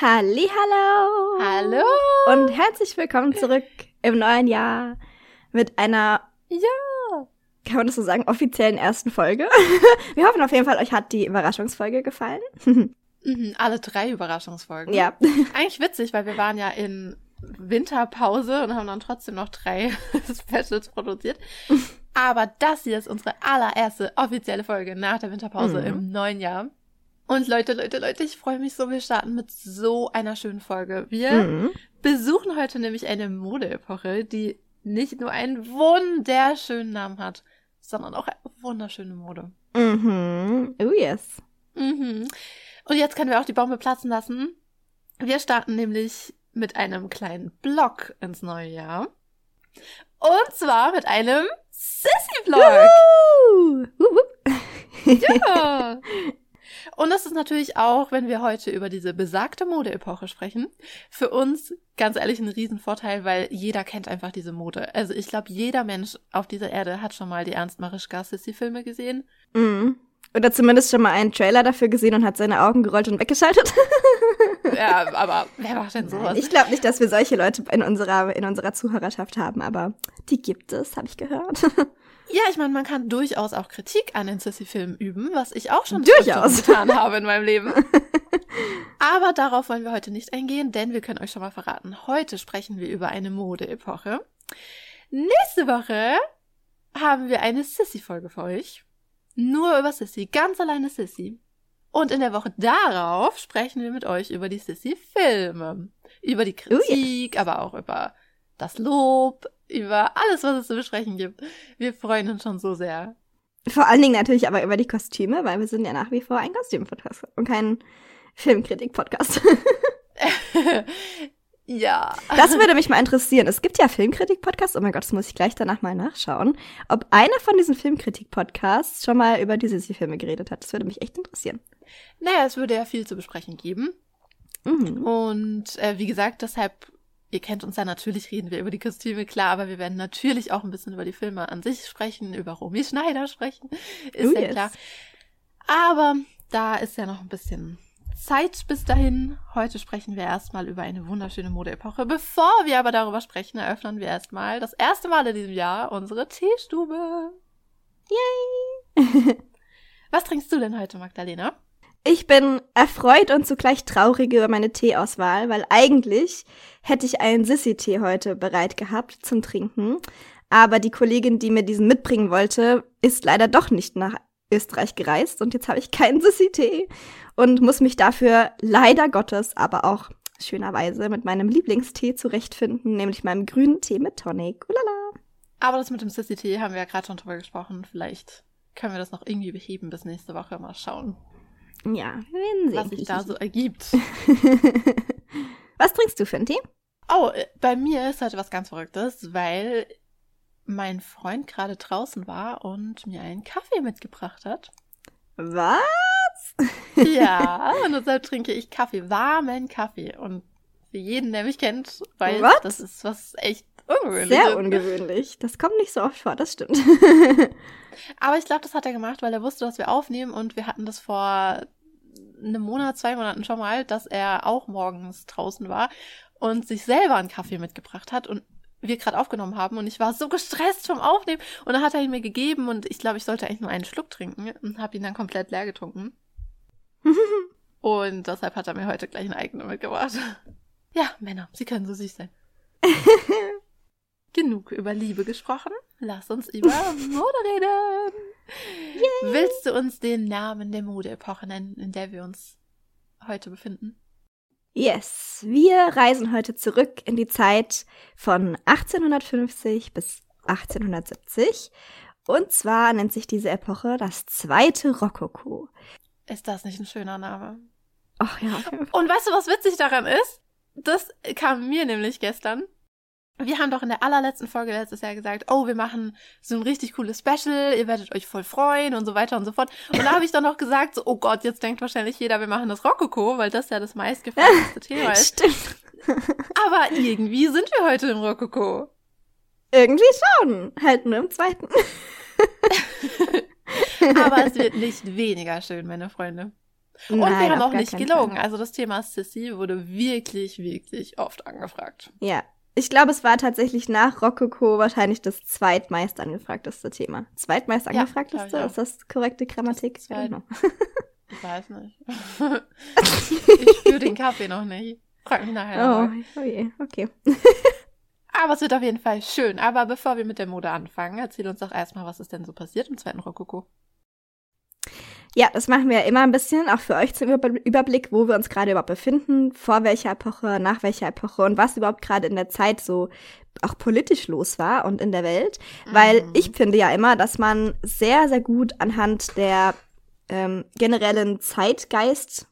Hallo. Hallo. Und herzlich willkommen zurück im neuen Jahr mit einer, Ja. kann man das so sagen, offiziellen ersten Folge. Wir hoffen auf jeden Fall, euch hat die Überraschungsfolge gefallen. Mhm, alle drei Überraschungsfolgen. ja. Eigentlich witzig, weil wir waren ja in Winterpause und haben dann trotzdem noch drei Specials produziert. Aber das hier ist unsere allererste offizielle Folge nach der Winterpause Mhm. im neuen Jahr. Und Leute, Leute, Leute, ich freue mich so, wir starten mit so einer schönen Folge. Wir Mhm. besuchen heute nämlich eine Modeepoche, die nicht nur einen wunderschönen Namen hat, sondern auch eine wunderschöne Mode. Mhm. Oh yes. Mhm. Und jetzt können wir auch die Bombe platzen lassen. Wir starten nämlich mit einem kleinen Blog ins neue Jahr. Und zwar mit einem wup. Ja. Und das ist natürlich auch, wenn wir heute über diese besagte Modeepoche sprechen, für uns ganz ehrlich ein Riesenvorteil, weil jeder kennt einfach diese Mode. Also ich glaube, jeder Mensch auf dieser Erde hat schon mal die Ernst Marischka Sissy-Filme gesehen. Mhm. Oder zumindest schon mal einen Trailer dafür gesehen und hat seine Augen gerollt und weggeschaltet. Ja, aber wer macht denn sowas? Ich glaube nicht, dass wir solche Leute in unserer, in unserer Zuhörerschaft haben, aber die gibt es, habe ich gehört. Ja, ich meine, man kann durchaus auch Kritik an den Sissy-Filmen üben, was ich auch schon Durchaus. Getan habe in meinem Leben. Aber darauf wollen wir heute nicht eingehen, denn wir können euch schon mal verraten, heute sprechen wir über eine Modeepoche. Nächste Woche haben wir eine Sissy-Folge für euch. Nur über Sissy, ganz alleine Sissy. Und in der Woche darauf sprechen wir mit euch über die Sissy-Filme. Über die Oh, Kritik, aber auch über das Lob, über alles, was es zu besprechen gibt. Wir freuen uns schon so sehr. Vor allen Dingen natürlich aber über die Kostüme, weil wir sind ja nach wie vor ein Kostüm-Podcast und kein Filmkritik-Podcast. ja. Das würde mich mal interessieren. Es gibt ja Filmkritik-Podcasts, oh mein Gott, das muss ich gleich danach mal nachschauen, ob einer von diesen Filmkritik-Podcasts schon mal über diese Filme geredet hat. Das würde mich echt interessieren. Naja, es würde ja viel zu besprechen geben. Mhm. Und äh, wie gesagt, deshalb, ihr kennt uns ja natürlich, reden wir über die Kostüme, klar, aber wir werden natürlich auch ein bisschen über die Filme an sich sprechen, über Romy Schneider sprechen. Ist Oh, ja yes. klar. Aber da ist ja noch ein bisschen Zeit bis dahin. Heute sprechen wir erstmal über eine wunderschöne Modeepoche. Bevor wir aber darüber sprechen, eröffnen wir erstmal das erste Mal in diesem Jahr unsere Teestube. Yay! Was trinkst du denn heute, Magdalena? Ich bin erfreut und zugleich traurig über meine Teeauswahl, weil eigentlich hätte ich einen Sissy-Tee heute bereit gehabt zum Trinken. Aber die Kollegin, die mir diesen mitbringen wollte, ist leider doch nicht nach Österreich gereist und jetzt habe ich keinen Sissy-Tee und muss mich dafür leider Gottes, aber auch schönerweise mit meinem Lieblingstee zurechtfinden, nämlich meinem grünen Tee mit Tonic. Ulala. Aber das mit dem Sissy-Tee haben wir ja gerade schon drüber gesprochen. Vielleicht können wir das noch irgendwie beheben bis nächste Woche. Mal schauen, Ja, wir werden sehen. was sich da so ergibt. Was trinkst du für einen Tee? Oh, äh, bei mir ist heute was ganz Verrücktes, weil mein Freund gerade draußen war und mir einen Kaffee mitgebracht hat. Was? Ja, und deshalb trinke ich Kaffee, warmen Kaffee. Und für jeden, der mich kennt, weiß, What? das ist was echt ungewöhnliches. Sehr ungewöhnlich. Das kommt nicht so oft vor, das stimmt. Aber ich glaube, das hat er gemacht, weil er wusste, dass wir aufnehmen und wir hatten das vor einem Monat, zwei Monaten schon mal, dass er auch morgens draußen war und sich selber einen Kaffee mitgebracht hat und wir gerade aufgenommen haben und ich war so gestresst vom Aufnehmen und dann hat er ihn mir gegeben und ich glaube, ich sollte eigentlich nur einen Schluck trinken und habe ihn dann komplett leer getrunken. Und deshalb hat er mir heute gleich einen eigenen mitgebracht. Ja, Männer, sie können so süß sein. Genug über Liebe gesprochen. Lass uns über Mode reden. Willst du uns den Namen der Modeepoche nennen, in der wir uns heute befinden? Yes, wir reisen heute zurück in die Zeit von 1850 bis 1870. Und zwar nennt sich diese Epoche das zweite Rokoko. Ist das nicht ein schöner Name? Ach ja. Und weißt du, was witzig daran ist? Das kam mir nämlich gestern. Wir haben doch in der allerletzten Folge letztes Jahr gesagt, oh, wir machen so ein richtig cooles Special, ihr werdet euch voll freuen und so weiter und so fort. Und da habe ich dann noch gesagt, so, oh Gott, jetzt denkt wahrscheinlich jeder, wir machen das Rokoko, weil das ja das meistgefragteste Thema ist. Stimmt. Aber irgendwie sind wir heute im Rokoko. Irgendwie schon. Halt nur im zweiten. Aber es wird nicht weniger schön, meine Freunde. Und Nein, wir haben auch nicht gelogen. Fall. Also das Thema Sissy wurde wirklich, wirklich oft angefragt. Ja. Ich glaube, es war tatsächlich nach Rokoko wahrscheinlich das zweitmeist angefragteste Thema. Zweitmeist Ja, angefragteste? auch. ist das korrekte Grammatik? Das zweit- Genau. Ich weiß nicht. ich spüre den Kaffee noch nicht. Frag mich nachher. Oh, oh je, okay. Aber es wird auf jeden Fall schön. Aber bevor wir mit der Mode anfangen, erzähl uns doch erstmal, was ist denn so passiert im zweiten Rokoko. Ja, das machen wir ja immer ein bisschen, auch für euch zum Über Überblick, wo wir uns gerade überhaupt befinden, vor welcher Epoche, nach welcher Epoche und was überhaupt gerade in der Zeit so auch politisch los war und in der Welt. Weil Mhm. ich finde ja immer, dass man sehr, sehr gut anhand der ähm, generellen Zeitgeist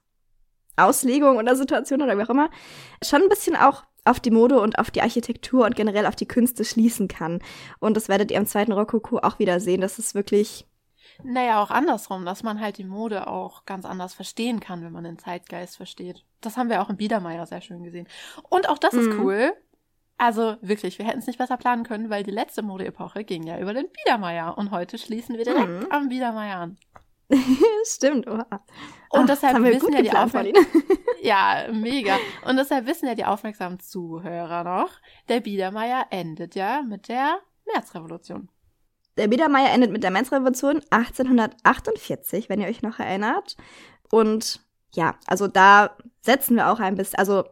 Auslegung oder Situation oder wie auch immer, schon ein bisschen auch auf die Mode und auf die Architektur und generell auf die Künste schließen kann. Und das werdet ihr im zweiten Rokoko auch wieder sehen. Das ist wirklich Naja, auch andersrum, dass man halt die Mode auch ganz anders verstehen kann, wenn man den Zeitgeist versteht. Das haben wir auch im Biedermeier sehr schön gesehen. Und auch das ist Mhm. cool. Also wirklich, wir hätten es nicht besser planen können, weil die letzte Modeepoche ging ja über den Biedermeier. Und heute schließen wir direkt Mhm. am Biedermeier an. Stimmt, oha. Und Ach, deshalb das haben wir wissen ja die. Ja, mega. Und deshalb wissen ja die aufmerksamen Zuhörer noch, der Biedermeier endet ja mit der Märzrevolution. Der Biedermeier endet mit der Märzrevolution 1848, wenn ihr euch noch erinnert. Und ja, also da setzen wir auch ein bisschen, also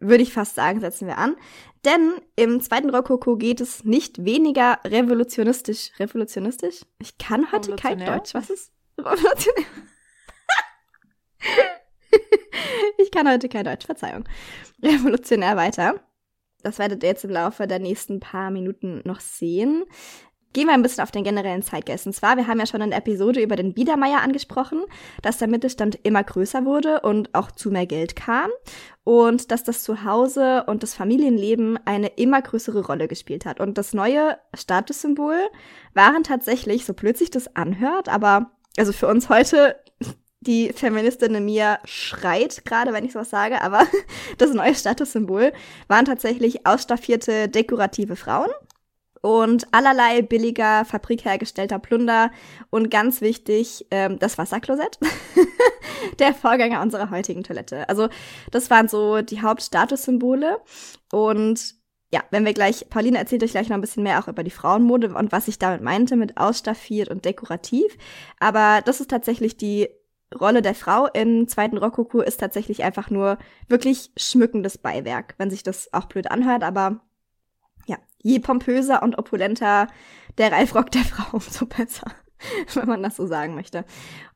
würde ich fast sagen, setzen wir an. Denn im zweiten Rokoko geht es nicht weniger revolutionistisch. Revolutionistisch? Ich kann heute kein? Deutsch. Was ist revolutionär? ich kann heute kein Deutsch, Verzeihung. Revolutionär weiter. Das werdet ihr jetzt im Laufe der nächsten paar Minuten noch sehen. Gehen wir ein bisschen auf den generellen Zeitgeist. Und zwar, wir haben ja schon in der Episode über den Biedermeier angesprochen, dass der Mittelstand immer größer wurde und auch zu mehr Geld kam. Und dass das Zuhause und das Familienleben eine immer größere Rolle gespielt hat. Und das neue Statussymbol waren tatsächlich, so blöd sich das anhört, aber also für uns heute, die Feministin in mir schreit gerade, wenn ich sowas sage, aber das neue Statussymbol waren tatsächlich ausstaffierte dekorative Frauen und allerlei billiger, fabrikhergestellter Plunder und ganz wichtig, ähm, das Wasserklosett, der Vorgänger unserer heutigen Toilette. Also das waren so die Hauptstatussymbole und ja, wenn wir gleich, Pauline erzählt euch gleich noch ein bisschen mehr auch über die Frauenmode und was ich damit meinte mit ausstaffiert und dekorativ. Aber das ist tatsächlich die Rolle der Frau im zweiten Rokoko ist tatsächlich einfach nur wirklich schmückendes Beiwerk, wenn sich das auch blöd anhört, aber je pompöser und opulenter der Reifrock der Frau, umso besser, wenn man das so sagen möchte.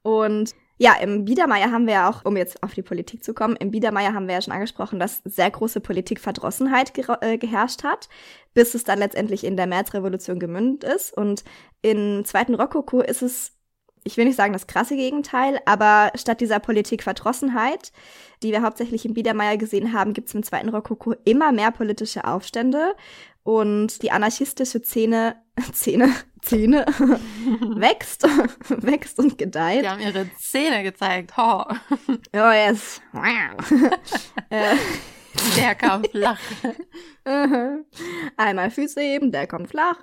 Und ja, im Biedermeier haben wir ja auch, um jetzt auf die Politik zu kommen, im Biedermeier haben wir ja schon angesprochen, dass sehr große Politikverdrossenheit ge äh, geherrscht hat, bis es dann letztendlich in der Märzrevolution gemündet ist. Und im zweiten Rokoko ist es ich will nicht sagen das krasse Gegenteil, aber statt dieser Politikverdrossenheit, die wir hauptsächlich im Biedermeier gesehen haben, gibt es im zweiten Rokoko immer mehr politische Aufstände und die anarchistische Szene, Szene, Szene wächst, wächst und gedeiht. Die haben ihre Zähne gezeigt. Ho. Oh, yes. äh, Der kam flach. Einmal Füße heben, der kommt flach.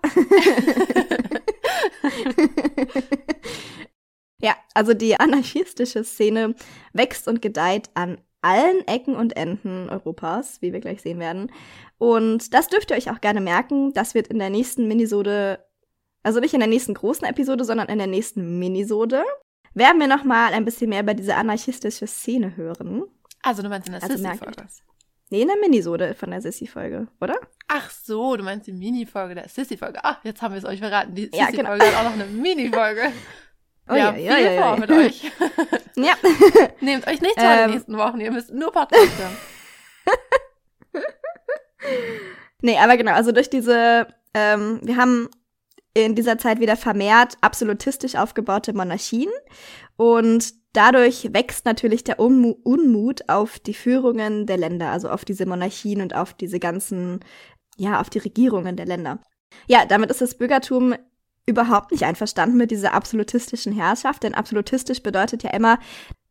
ja, also die anarchistische Szene wächst und gedeiht an allen Ecken und Enden Europas, wie wir gleich sehen werden. Und das dürft ihr euch auch gerne merken. Das wird in der nächsten Minisode, also nicht in der nächsten großen Episode, sondern in der nächsten Minisode, werden wir noch mal ein bisschen mehr über diese anarchistische Szene hören. Also du meinst in der Also Sissy-Folge? Nee, in der Minisode von der Sissy-Folge, oder? Ach so, du meinst die Mini-Folge der Sissy-Folge. Ach, jetzt haben wir es euch verraten. Die Ja, Sissy-Folge genau. hat auch noch eine Mini-Folge. Oh ja, ja, viel ja, ja, vor ja. mit euch. Ja. Nehmt euch nicht vor Ähm. den nächsten Wochen. Ihr müsst nur Podcast hören. Nee, aber genau, also durch diese, ähm, wir haben in dieser Zeit wieder vermehrt absolutistisch aufgebaute Monarchien und dadurch wächst natürlich der Unmu Unmut auf die Führungen der Länder, also auf diese Monarchien und auf diese ganzen, ja, auf die Regierungen der Länder. Ja, damit ist das Bürgertum überhaupt nicht einverstanden mit dieser absolutistischen Herrschaft, denn absolutistisch bedeutet ja immer,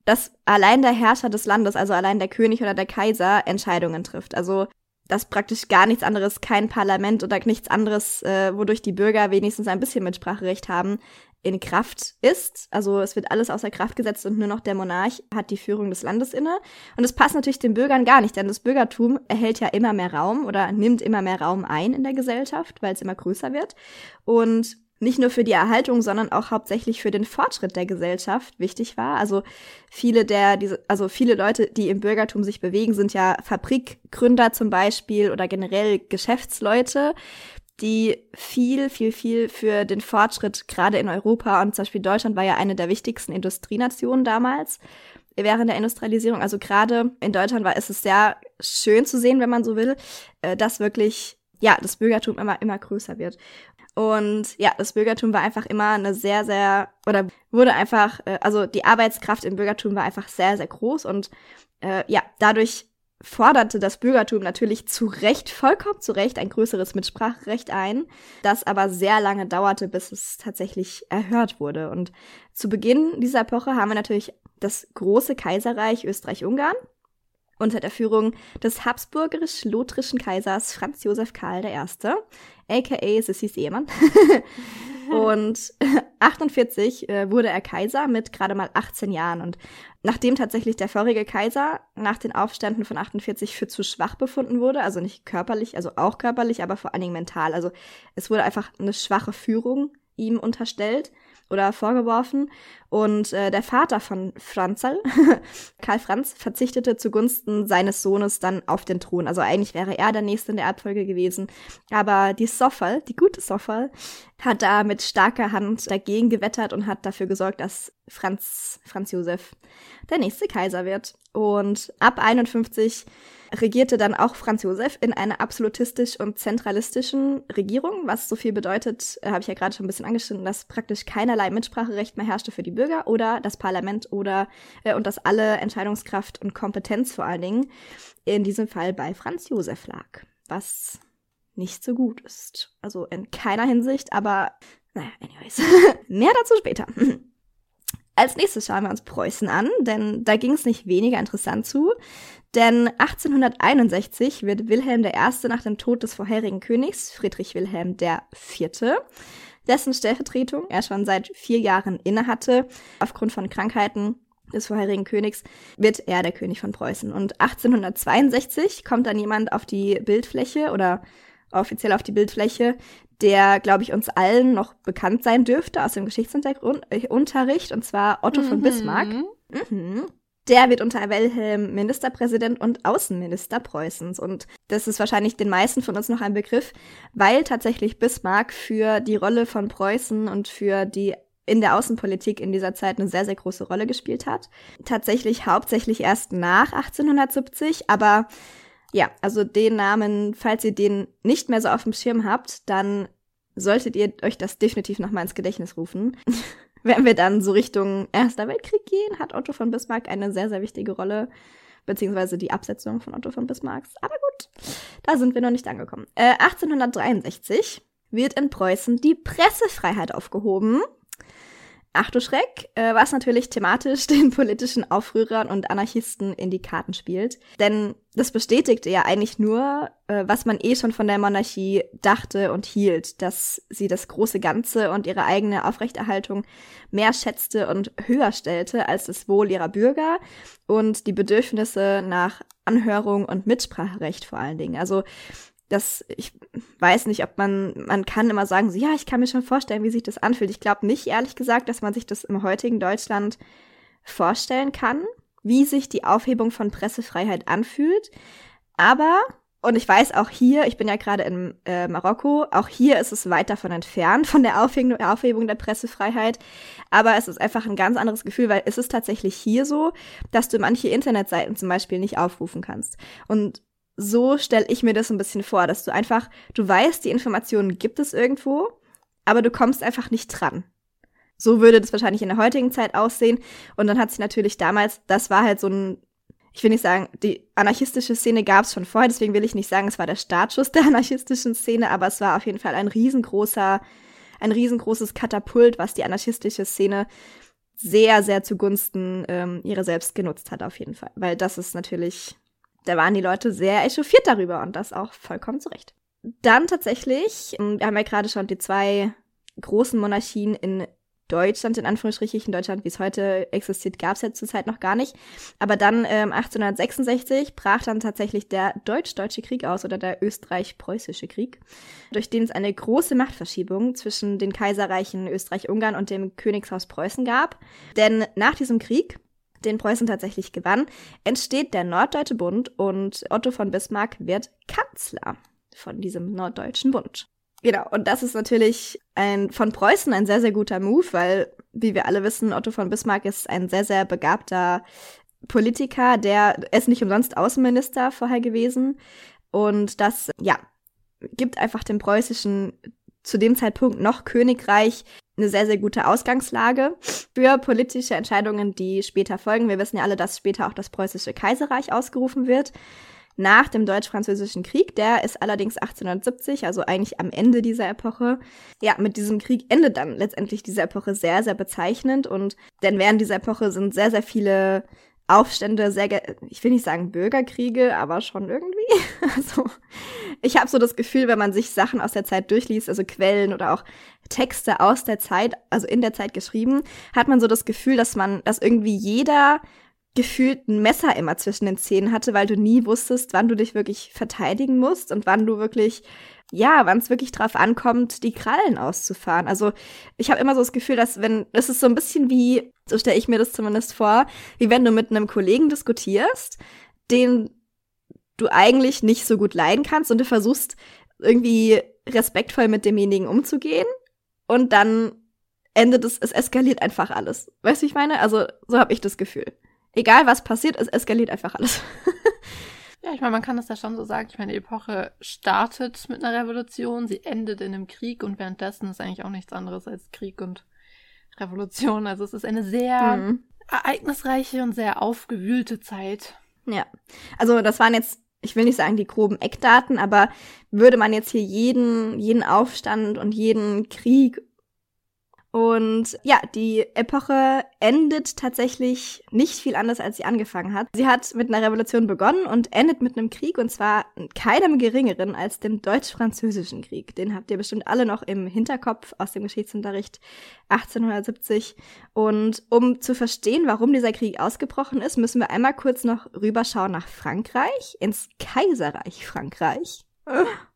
dass allein der Herrscher des Landes, also allein der König oder der Kaiser, Entscheidungen trifft. Also dass praktisch gar nichts anderes, kein Parlament oder nichts anderes, äh, wodurch die Bürger wenigstens ein bisschen Mitspracherecht haben, in Kraft ist. Also es wird alles außer Kraft gesetzt und nur noch der Monarch hat die Führung des Landes inne. Und es passt natürlich den Bürgern gar nicht, denn das Bürgertum erhält ja immer mehr Raum oder nimmt immer mehr Raum ein in der Gesellschaft, weil es immer größer wird. Und nicht nur für die Erhaltung, sondern auch hauptsächlich für den Fortschritt der Gesellschaft wichtig war. Also viele der, diese, also viele Leute, die im Bürgertum sich bewegen, sind ja Fabrikgründer zum Beispiel oder generell Geschäftsleute, die viel, viel, viel für den Fortschritt gerade in Europa und zum Beispiel Deutschland war ja eine der wichtigsten Industrienationen damals während der Industrialisierung. Also gerade in Deutschland war ist es sehr schön zu sehen, wenn man so will, äh, dass wirklich ja das Bürgertum immer immer größer wird. Und ja, das Bürgertum war einfach immer eine sehr, sehr, oder wurde einfach, äh, also die Arbeitskraft im Bürgertum war einfach sehr, sehr groß und äh, ja, dadurch forderte das Bürgertum natürlich zu Recht, vollkommen zu Recht, ein größeres Mitspracherecht ein, das aber sehr lange dauerte, bis es tatsächlich erhört wurde. Und zu Beginn dieser Epoche haben wir natürlich das große Kaiserreich Österreich-Ungarn unter der Führung des habsburgisch-lothringen Kaisers Franz Josef Karl I., aka Sissys Ehemann. und 48 äh, wurde er Kaiser mit gerade mal 18 Jahren. Und nachdem tatsächlich der vorige Kaiser nach den Aufständen von 48 für zu schwach befunden wurde, also nicht körperlich, also auch körperlich, aber vor allen Dingen mental. Also es wurde einfach eine schwache Führung ihm unterstellt, oder vorgeworfen. Und äh, der Vater von Franzl, Karl Franz, verzichtete zugunsten seines Sohnes dann auf den Thron. Also eigentlich wäre er der Nächste in der Erbfolge gewesen. Aber die Soffel, die gute Soffel, hat da mit starker Hand dagegen gewettert und hat dafür gesorgt, dass Franz, Franz Josef der nächste Kaiser wird. Und ab 51 regierte dann auch Franz Josef in einer absolutistisch und zentralistischen Regierung, was so viel bedeutet, äh, habe ich ja gerade schon ein bisschen angeschnitten, dass praktisch keinerlei Mitspracherecht mehr herrschte für die Bürger oder das Parlament oder äh, und dass alle Entscheidungskraft und Kompetenz vor allen Dingen in diesem Fall bei Franz Josef lag, was nicht so gut ist. Also in keiner Hinsicht, aber naja, anyways. Mehr dazu später. Als nächstes schauen wir uns Preußen an, denn da ging es nicht weniger interessant zu. Denn 1861 wird Wilhelm I. nach dem Tod des vorherigen Königs, Friedrich Wilhelm IV., dessen Stellvertretung er schon seit vier Jahren innehatte, aufgrund von Krankheiten des vorherigen Königs, wird er der König von Preußen. Und 1862 kommt dann jemand auf die Bildfläche oder offiziell auf die Bildfläche, der, glaube ich, uns allen noch bekannt sein dürfte aus dem Geschichtsunterricht, und zwar Otto mhm. von Bismarck. Mhm. Der wird unter Wilhelm Ministerpräsident und Außenminister Preußens. Und das ist wahrscheinlich den meisten von uns noch ein Begriff, weil tatsächlich Bismarck für die Rolle von Preußen und für die in der Außenpolitik in dieser Zeit eine sehr, sehr große Rolle gespielt hat. Tatsächlich hauptsächlich erst nach 1870, aber ja, also den Namen, falls ihr den nicht mehr so auf dem Schirm habt, dann solltet ihr euch das definitiv nochmal ins Gedächtnis rufen. Wenn wir dann so Richtung Erster Weltkrieg gehen, hat Otto von Bismarck eine sehr, sehr wichtige Rolle, beziehungsweise die Absetzung von Otto von Bismarcks. Aber gut, da sind wir noch nicht angekommen. Äh, 1863 wird in Preußen die Pressefreiheit aufgehoben. Ach du Schreck, äh, was natürlich thematisch den politischen Aufrührern und Anarchisten in die Karten spielt. Denn das bestätigte ja eigentlich nur, äh, was man eh schon von der Monarchie dachte und hielt, dass sie das große Ganze und ihre eigene Aufrechterhaltung mehr schätzte und höher stellte als das Wohl ihrer Bürger und die Bedürfnisse nach Anhörung und Mitspracherecht vor allen Dingen. Also das, ich weiß nicht, ob man, man kann immer sagen, so, ja, ich kann mir schon vorstellen, wie sich das anfühlt. Ich glaube nicht, ehrlich gesagt, dass man sich das im heutigen Deutschland vorstellen kann, wie sich die Aufhebung von Pressefreiheit anfühlt. Aber, und ich weiß auch hier, ich bin ja gerade in äh, Marokko, auch hier ist es weit davon entfernt, von der Aufhebung, Aufhebung der Pressefreiheit. Aber es ist einfach ein ganz anderes Gefühl, weil es ist tatsächlich hier so, dass du manche Internetseiten zum Beispiel nicht aufrufen kannst. Und so stelle ich mir das ein bisschen vor, dass du einfach, du weißt, die Informationen gibt es irgendwo, aber du kommst einfach nicht dran. So würde das wahrscheinlich in der heutigen Zeit aussehen. Und dann hat sich natürlich damals, das war halt so ein, ich will nicht sagen, die anarchistische Szene gab es schon vorher, deswegen will ich nicht sagen, es war der Startschuss der anarchistischen Szene, aber es war auf jeden Fall ein riesengroßer, ein riesengroßes Katapult, was die anarchistische Szene sehr, sehr zugunsten ähm, ihrer selbst genutzt hat, auf jeden Fall. Weil das ist natürlich da waren die Leute sehr echauffiert darüber und das auch vollkommen zurecht. Dann tatsächlich, ähm, wir haben ja gerade schon die zwei großen Monarchien in Deutschland, in Anführungsstrichen Deutschland, wie es heute existiert, gab es ja zurzeit noch gar nicht. Aber dann ähm, 1866 brach dann tatsächlich der Deutsch-Deutsche Krieg aus oder der Österreich-Preußische Krieg, durch den es eine große Machtverschiebung zwischen den Kaiserreichen Österreich-Ungarn und dem Königshaus Preußen gab. Denn nach diesem Krieg den Preußen tatsächlich gewann, entsteht der Norddeutsche Bund und Otto von Bismarck wird Kanzler von diesem Norddeutschen Bund. Genau, und das ist natürlich ein, von Preußen ein sehr, sehr guter Move, weil, wie wir alle wissen, Otto von Bismarck ist ein sehr, sehr begabter Politiker, der ist nicht umsonst Außenminister vorher gewesen. Und das, ja, gibt einfach dem preußischen, zu dem Zeitpunkt noch Königreich, eine sehr, sehr gute Ausgangslage für politische Entscheidungen, die später folgen. Wir wissen ja alle, dass später auch das preußische Kaiserreich ausgerufen wird nach dem Deutsch-Französischen Krieg. Der ist allerdings 1870, also eigentlich am Ende dieser Epoche. Ja, mit diesem Krieg endet dann letztendlich diese Epoche sehr, sehr bezeichnend. Und denn während dieser Epoche sind sehr, sehr viele Aufstände, sehr, ich will nicht sagen Bürgerkriege, aber schon irgendwie. Also ich habe so das Gefühl, wenn man sich Sachen aus der Zeit durchliest, also Quellen oder auch Texte aus der Zeit, also in der Zeit geschrieben, hat man so das Gefühl, dass man, dass irgendwie jeder gefühlt ein Messer immer zwischen den Zähnen hatte, weil du nie wusstest, wann du dich wirklich verteidigen musst und wann du wirklich, ja, wann es wirklich drauf ankommt, die Krallen auszufahren. Also ich habe immer so das Gefühl, dass wenn, das ist so ein bisschen wie, so stelle ich mir das zumindest vor, wie wenn du mit einem Kollegen diskutierst, den du eigentlich nicht so gut leiden kannst und du versuchst irgendwie respektvoll mit demjenigen umzugehen und dann endet es, es eskaliert einfach alles. Weißt du, ich meine? Also so habe ich das Gefühl egal was passiert, es eskaliert einfach alles. ja, ich meine, man kann das ja schon so sagen. Ich meine, die Epoche startet mit einer Revolution, sie endet in einem Krieg und währenddessen ist eigentlich auch nichts anderes als Krieg und Revolution. Also es ist eine sehr mhm. ereignisreiche und sehr aufgewühlte Zeit. Ja, also das waren jetzt ich will nicht sagen die groben Eckdaten, aber würde man jetzt hier jeden, jeden Aufstand und jeden Krieg und ja, die Epoche endet tatsächlich nicht viel anders, als sie angefangen hat. Sie hat mit einer Revolution begonnen und endet mit einem Krieg, und zwar keinem geringeren als dem Deutsch-Französischen Krieg. Den habt ihr bestimmt alle noch im Hinterkopf aus dem Geschichtsunterricht 1870. Und um zu verstehen, warum dieser Krieg ausgebrochen ist, müssen wir einmal kurz noch rüberschauen nach Frankreich, ins Kaiserreich Frankreich.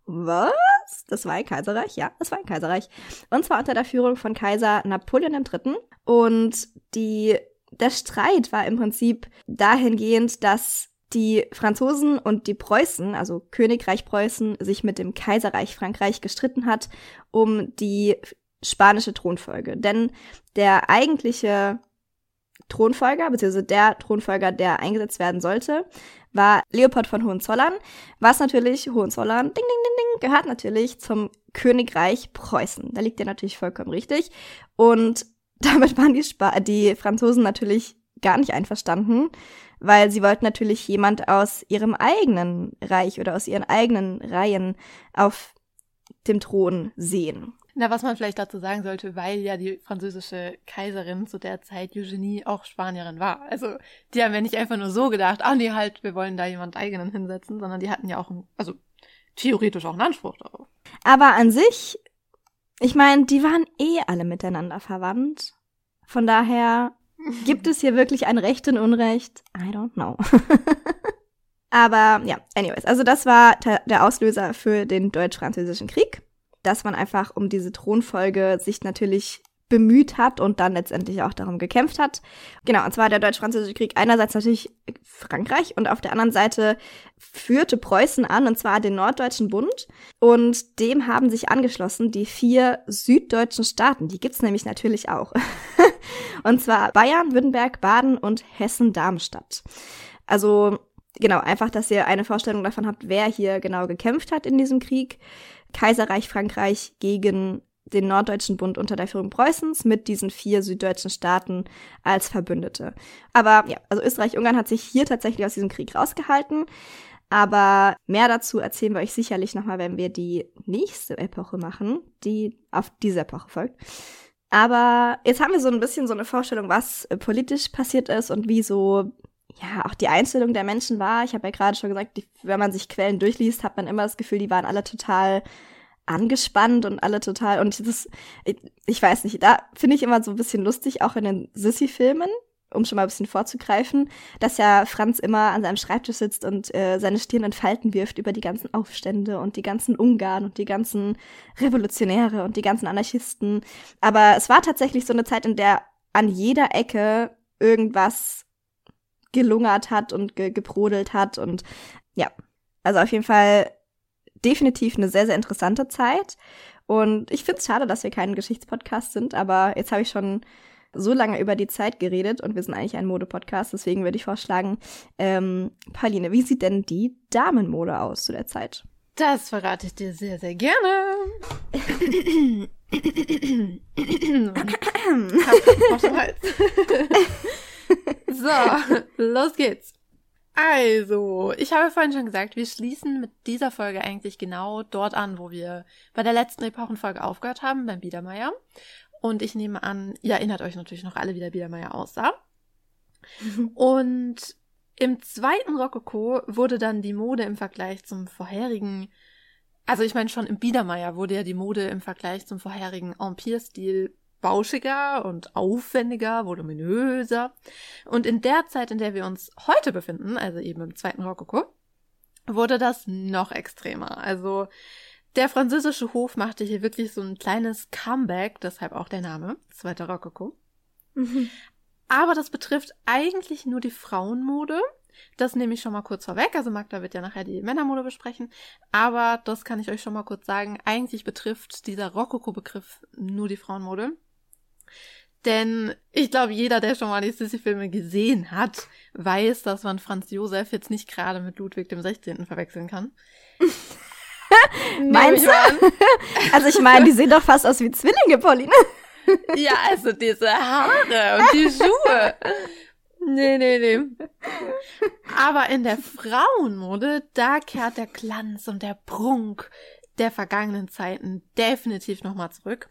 Was? Das war ein Kaiserreich? Ja, das war ein Kaiserreich. Und zwar unter der Führung von Kaiser Napoleon III. Und die, der Streit war im Prinzip dahingehend, dass die Franzosen und die Preußen, also Königreich Preußen, sich mit dem Kaiserreich Frankreich gestritten hat um die spanische Thronfolge. Denn der eigentliche Thronfolger, beziehungsweise der Thronfolger, der eingesetzt werden sollte, war Leopold von Hohenzollern, was natürlich Hohenzollern, ding, ding, ding, ding, gehört natürlich zum Königreich Preußen. Da liegt er natürlich vollkommen richtig. Und damit waren die, Sp die Franzosen natürlich gar nicht einverstanden, weil sie wollten natürlich jemand aus ihrem eigenen Reich oder aus ihren eigenen Reihen auf dem Thron sehen. Na, was man vielleicht dazu sagen sollte, weil ja die französische Kaiserin zu der Zeit Eugenie auch Spanierin war. Also die haben ja nicht einfach nur so gedacht, ah nee, halt, wir wollen da jemand eigenen hinsetzen, sondern die hatten ja auch, einen, also theoretisch auch einen Anspruch darauf. Aber an sich, ich meine, die waren eh alle miteinander verwandt. Von daher gibt es hier wirklich ein Recht und Unrecht? I don't know. Aber ja, anyways, also das war der Auslöser für den Deutsch-Französischen Krieg dass man einfach um diese Thronfolge sich natürlich bemüht hat und dann letztendlich auch darum gekämpft hat. Genau, und zwar der Deutsch-Französische Krieg einerseits natürlich Frankreich und auf der anderen Seite führte Preußen an, und zwar den Norddeutschen Bund. Und dem haben sich angeschlossen die vier süddeutschen Staaten. Die gibt's nämlich natürlich auch. und zwar Bayern, Württemberg, Baden und Hessen-Darmstadt. Also genau, einfach, dass ihr eine Vorstellung davon habt, wer hier genau gekämpft hat in diesem Krieg. Kaiserreich Frankreich gegen den Norddeutschen Bund unter der Führung Preußens mit diesen vier süddeutschen Staaten als Verbündete. Aber ja, also Österreich-Ungarn hat sich hier tatsächlich aus diesem Krieg rausgehalten. Aber mehr dazu erzählen wir euch sicherlich nochmal, wenn wir die nächste Epoche machen, die auf diese Epoche folgt. Aber jetzt haben wir so ein bisschen so eine Vorstellung, was politisch passiert ist und wie so ja, auch die Einstellung der Menschen war, ich habe ja gerade schon gesagt, die, wenn man sich Quellen durchliest, hat man immer das Gefühl, die waren alle total angespannt und alle total und das ich, ich weiß nicht, da finde ich immer so ein bisschen lustig auch in den Sissy Filmen, um schon mal ein bisschen vorzugreifen, dass ja Franz immer an seinem Schreibtisch sitzt und äh, seine Stirn in Falten wirft über die ganzen Aufstände und die ganzen Ungarn und die ganzen Revolutionäre und die ganzen Anarchisten. Aber es war tatsächlich so eine Zeit, in der an jeder Ecke irgendwas gelungert hat und ge gebrodelt hat und ja, also auf jeden Fall definitiv eine sehr, sehr interessante Zeit. Und ich finde es schade, dass wir kein Geschichtspodcast sind, aber jetzt habe ich schon so lange über die Zeit geredet und wir sind eigentlich ein Modepodcast, deswegen würde ich vorschlagen, ähm, Pauline, wie sieht denn die Damenmode aus zu der Zeit? Das verrate ich dir sehr, sehr gerne. so, los geht's. Also, ich habe vorhin schon gesagt, wir schließen mit dieser Folge eigentlich genau dort an, wo wir bei der letzten Epochenfolge aufgehört haben, beim Biedermeier. Und ich nehme an, ihr erinnert euch natürlich noch alle, wie der Biedermeier aussah. Und im zweiten Rokoko wurde dann die Mode im Vergleich zum vorherigen, also ich meine schon im Biedermeier wurde ja die Mode im Vergleich zum vorherigen Empire-Stil bauschiger und aufwendiger, voluminöser. Und in der Zeit, in der wir uns heute befinden, also eben im zweiten Rokoko, wurde das noch extremer. Also der französische Hof machte hier wirklich so ein kleines Comeback, deshalb auch der Name, zweiter Rokoko. Mhm. Aber das betrifft eigentlich nur die Frauenmode. Das nehme ich schon mal kurz vorweg. Also Magda wird ja nachher die Männermode besprechen. Aber das kann ich euch schon mal kurz sagen. Eigentlich betrifft dieser Rokoko-Begriff nur die Frauenmode. Denn ich glaube, jeder, der schon mal die Sissy-Filme gesehen hat, weiß, dass man Franz Josef jetzt nicht gerade mit Ludwig dem 16. verwechseln kann. Meinst du? also ich meine, die sehen doch fast aus wie Zwillinge, Pauline. ja, also diese Haare und die Schuhe. Nee, nee, nee. Aber in der Frauenmode, da kehrt der Glanz und der Prunk der vergangenen Zeiten definitiv nochmal zurück.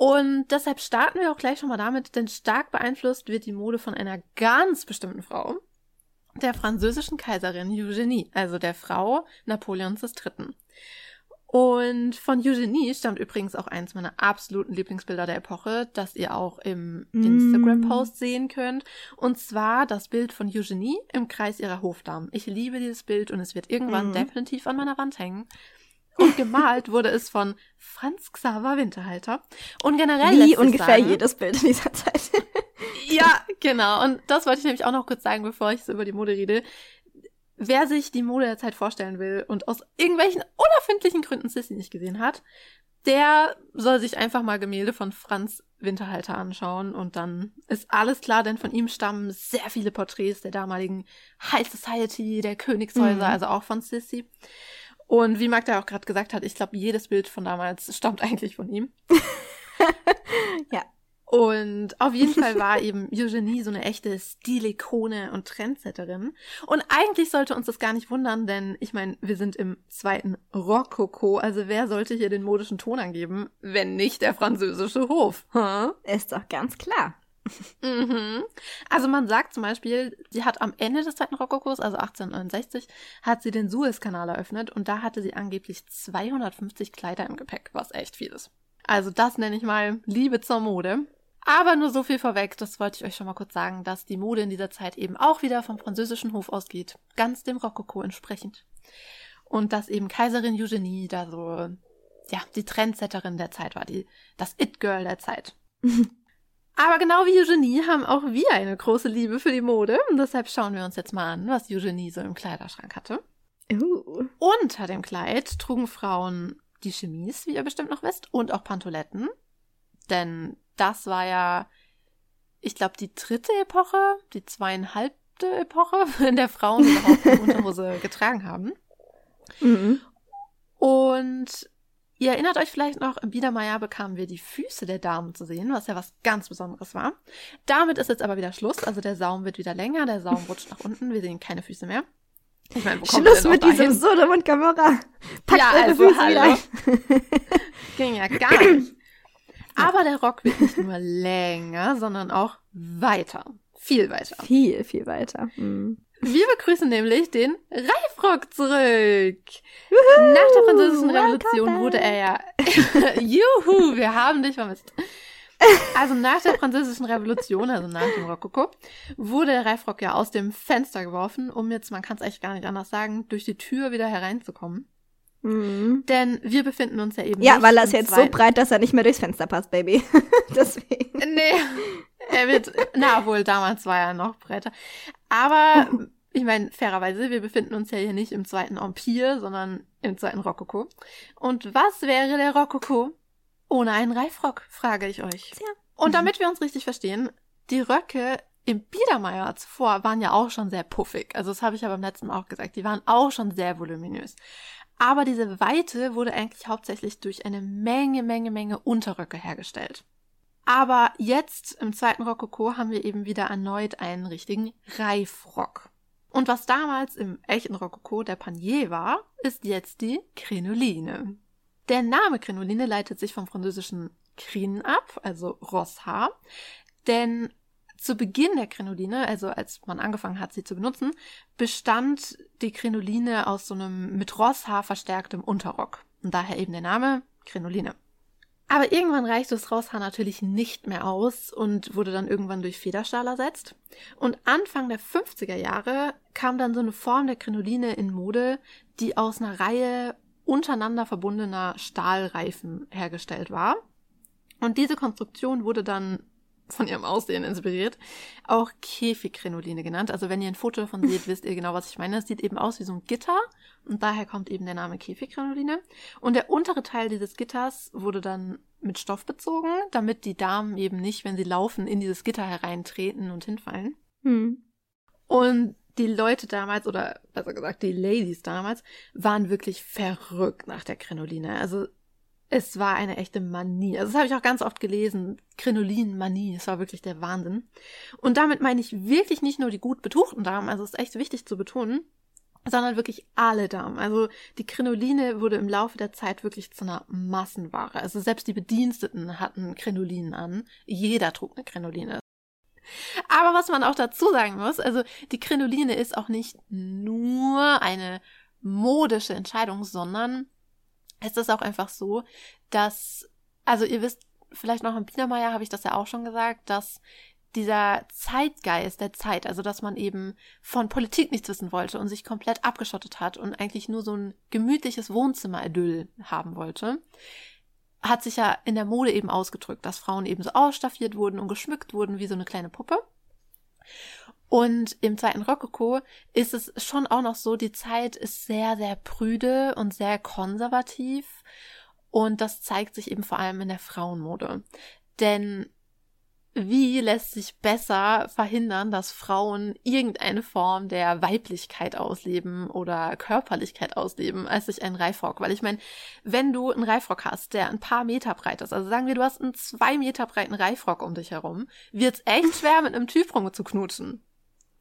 Und deshalb starten wir auch gleich schon mal damit, denn stark beeinflusst wird die Mode von einer ganz bestimmten Frau, der französischen Kaiserin Eugenie, also der Frau Napoleons III. Und von Eugenie stammt übrigens auch eins meiner absoluten Lieblingsbilder der Epoche, das ihr auch im mm. Instagram-Post sehen könnt. Und zwar das Bild von Eugenie im Kreis ihrer Hofdamen. Ich liebe dieses Bild und es wird irgendwann mm. definitiv an meiner Wand hängen. Und gemalt wurde es von Franz Xaver Winterhalter. Und generell. Wie ungefähr sagen, jedes Bild in dieser Zeit. ja, genau. Und das wollte ich nämlich auch noch kurz sagen, bevor ich so über die Mode rede. Wer sich die Mode der Zeit vorstellen will und aus irgendwelchen unerfindlichen Gründen Sissy nicht gesehen hat, der soll sich einfach mal Gemälde von Franz Winterhalter anschauen und dann ist alles klar, denn von ihm stammen sehr viele Porträts der damaligen High Society, der Königshäuser, mhm. also auch von Sissy. Und wie Magda auch gerade gesagt hat, ich glaube, jedes Bild von damals stammt eigentlich von ihm. ja. Und auf jeden Fall war eben Eugenie so eine echte Stilikone und Trendsetterin. Und eigentlich sollte uns das gar nicht wundern, denn ich meine, wir sind im zweiten Rokoko, also wer sollte hier den modischen Ton angeben, wenn nicht der französische Hof? Huh? Ist doch ganz klar. Mhm. Also man sagt zum Beispiel, sie hat am Ende des zweiten Rokokos, also 1869, hat sie den Suezkanal eröffnet und da hatte sie angeblich 250 Kleider im Gepäck, was echt viel ist. Also das nenne ich mal Liebe zur Mode. Aber nur so viel vorweg, das wollte ich euch schon mal kurz sagen, dass die Mode in dieser Zeit eben auch wieder vom französischen Hof ausgeht, ganz dem Rokoko entsprechend. Und dass eben Kaiserin Eugenie da so, ja, die Trendsetterin der Zeit war, die, das It-Girl der Zeit. Aber genau wie Eugenie haben auch wir eine große Liebe für die Mode und deshalb schauen wir uns jetzt mal an, was Eugenie so im Kleiderschrank hatte. Uh. Unter dem Kleid trugen Frauen die Chemise, wie ihr bestimmt noch wisst, und auch Pantoletten. Denn das war ja, ich glaube, die dritte Epoche, die zweieinhalbte Epoche, in der Frauen überhaupt eine Unterhose getragen haben. Mhm. Und ihr erinnert euch vielleicht noch, im Biedermeier bekamen wir die Füße der Damen zu sehen, was ja was ganz Besonderes war. Damit ist jetzt aber wieder Schluss. Also der Saum wird wieder länger, der Saum rutscht nach unten, wir sehen keine Füße mehr. Ich mein, Schluss mit diesem Sodom und Gomorra. Packt ja, also, Füße hallo. wieder. Ging ja gar nicht. Aber der Rock wird nicht nur länger, sondern auch weiter. viel weiter. Viel, viel weiter. Mhm. Wir begrüßen nämlich den Reifrock zurück. Nach der Französischen Revolution wurde er ja. Juhu, wir haben dich vermisst. Also nach der Französischen Revolution, also nach dem Rokoko, wurde der Reifrock ja aus dem Fenster geworfen, um jetzt, man kann es echt gar nicht anders sagen, durch die Tür wieder hereinzukommen. Mhm. Denn wir befinden uns ja eben. Ja, weil er ist jetzt so breit, dass er nicht mehr durchs Fenster passt, Baby. Deswegen. Nee, er wird, na wohl, damals war er noch breiter. Aber, ich meine, fairerweise, wir befinden uns ja hier nicht im zweiten Empire, sondern im zweiten Rokoko. Und was wäre der Rokoko ohne einen Reifrock, frage ich euch. Tja. Und damit wir uns richtig verstehen, die Röcke im Biedermeier zuvor waren ja auch schon sehr puffig. Also das habe ich ja beim letzten Mal auch gesagt. Die waren auch schon sehr voluminös. Aber diese Weite wurde eigentlich hauptsächlich durch eine Menge, Menge, Menge Unterröcke hergestellt. Aber jetzt im zweiten Rokoko haben wir eben wieder erneut einen richtigen Reifrock. Und was damals im echten Rokoko der Panier war, ist jetzt die Krinoline. Der Name Krinoline leitet sich vom französischen Krin ab, also Rosshaar. Denn zu Beginn der Krinoline, also als man angefangen hat, sie zu benutzen, bestand die Krinoline aus so einem mit Rosshaar verstärktem Unterrock. Und daher eben der Name Krinoline. Aber irgendwann reichte das Rosshaar natürlich nicht mehr aus und wurde dann irgendwann durch Federstahl ersetzt. Und Anfang der 50er Jahre kam dann so eine Form der Krinoline in Mode, die aus einer Reihe untereinander verbundener Stahlreifen hergestellt war. Und diese Konstruktion wurde dann von ihrem Aussehen inspiriert, auch Käfigkrinoline genannt. Also wenn ihr ein Foto davon seht, wisst ihr genau, was ich meine. Es sieht eben aus wie so ein Gitter und daher kommt eben der Name Käfigkrinoline. Und der untere Teil dieses Gitters wurde dann mit Stoff bezogen, damit die Damen eben nicht, wenn sie laufen, in dieses Gitter hereintreten und hinfallen. Hm. Und die Leute damals, oder besser gesagt die Ladies damals, waren wirklich verrückt nach der Krinoline. Also es war eine echte Manie. Also das habe ich auch ganz oft gelesen. Krinolin-Manie. Es war wirklich der Wahnsinn. Und damit meine ich wirklich nicht nur die gut betuchten Damen, also es ist echt wichtig zu betonen, sondern wirklich alle Damen. Also die Krinoline wurde im Laufe der Zeit wirklich zu einer Massenware. Also selbst die Bediensteten hatten Krinolinen an. Jeder trug eine Krinoline. Aber was man auch dazu sagen muss, also die Krinoline ist auch nicht nur eine modische Entscheidung, sondern es ist auch einfach so, dass, also ihr wisst, vielleicht noch im Biedermeier habe ich das ja auch schon gesagt, dass dieser Zeitgeist der Zeit, also dass man eben von Politik nichts wissen wollte und sich komplett abgeschottet hat und eigentlich nur so ein gemütliches Wohnzimmer-Idyll haben wollte, hat sich ja in der Mode eben ausgedrückt, dass Frauen eben so ausstaffiert wurden und geschmückt wurden wie so eine kleine Puppe. Und im zweiten Rokoko ist es schon auch noch so, die Zeit ist sehr, sehr prüde und sehr konservativ. Und das zeigt sich eben vor allem in der Frauenmode. Denn wie lässt sich besser verhindern, dass Frauen irgendeine Form der Weiblichkeit ausleben oder Körperlichkeit ausleben, als durch einen Reifrock? Weil ich meine, wenn du einen Reifrock hast, der ein paar Meter breit ist, also sagen wir, du hast einen zwei Meter breiten Reifrock um dich herum, wird's echt schwer, mit einem Typ rumzuknutschen.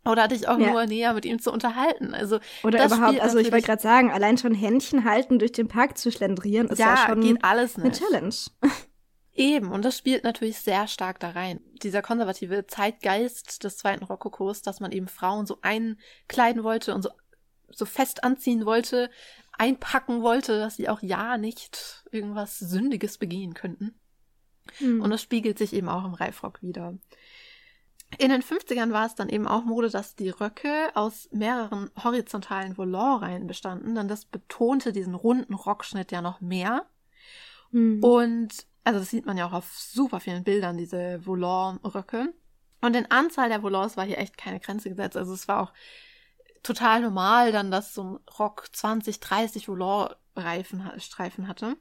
Oder dich auch Ja. nur näher mit ihm zu unterhalten. Also Oder das überhaupt, also ich wollte gerade sagen, allein schon Händchen halten, durch den Park zu schlendrieren, ist ja, ja, schon geht alles eine nicht. Challenge. Eben, und das spielt natürlich sehr stark da rein. Dieser konservative Zeitgeist des zweiten Rokokos, dass man eben Frauen so einkleiden wollte und so, so fest anziehen wollte, einpacken wollte, dass sie auch ja nicht irgendwas Sündiges begehen könnten. Hm. Und das spiegelt sich eben auch im Reifrock wieder. In den 50ern war es dann eben auch Mode, dass die Röcke aus mehreren horizontalen Volantreihen bestanden, denn das betonte diesen runden Rockschnitt ja noch mehr. Hm. Und also das sieht man ja auch auf super vielen Bildern, diese Volant-Röcke. Und in Anzahl der Volants war hier echt keine Grenze gesetzt. Also es war auch total normal dann, dass so ein Rock 20, 30 Volant-Reifen Streifen hatte.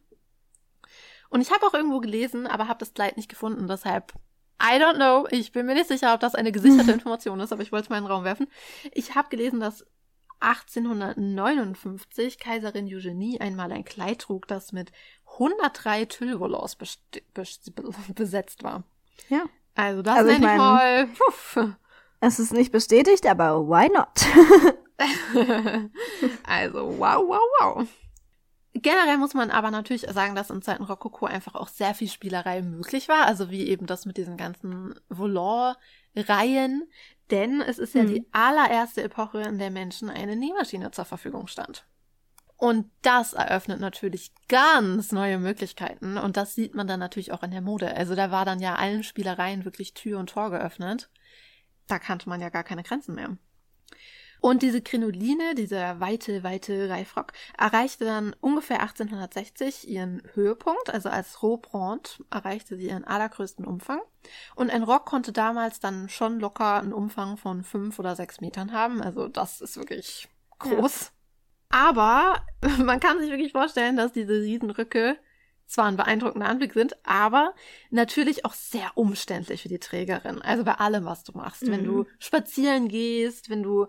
Und ich habe auch irgendwo gelesen, aber habe das Kleid nicht gefunden. Deshalb, I don't know. Ich bin mir nicht sicher, ob das eine gesicherte Information ist, aber ich wollte es mal in den Raum werfen. Ich habe gelesen, dass 1859 Kaiserin Eugenie einmal ein Kleid trug, das mit 103 Tüllvolants besetzt war. Ja. Also das Also ich nenne ich, mein- mal. Puff. Es ist nicht bestätigt, aber why not? also wow, wow, wow. Generell muss man aber natürlich sagen, dass in Zeiten Rokoko einfach auch sehr viel Spielerei möglich war. Also wie eben das mit diesen ganzen Volant-Reihen. Denn es ist ja Hm. die allererste Epoche, in der Menschen eine Nähmaschine zur Verfügung stand. Und das eröffnet natürlich ganz neue Möglichkeiten. Und das sieht man dann natürlich auch in der Mode. Also da war dann ja allen Spielereien wirklich Tür und Tor geöffnet. Da kannte man ja gar keine Grenzen mehr. Und diese Krinoline, dieser weite, weite Reifrock, erreichte dann ungefähr 1860 ihren Höhepunkt. Also als Rohbrand erreichte sie ihren allergrößten Umfang. Und ein Rock konnte damals dann schon locker einen Umfang von fünf oder sechs Metern haben. Also das ist wirklich groß. Aber man kann sich wirklich vorstellen, dass diese Riesenröcke zwar ein beeindruckender Anblick sind, aber natürlich auch sehr umständlich für die Trägerin. Also bei allem, was du machst. Wenn Mhm. du spazieren gehst, wenn du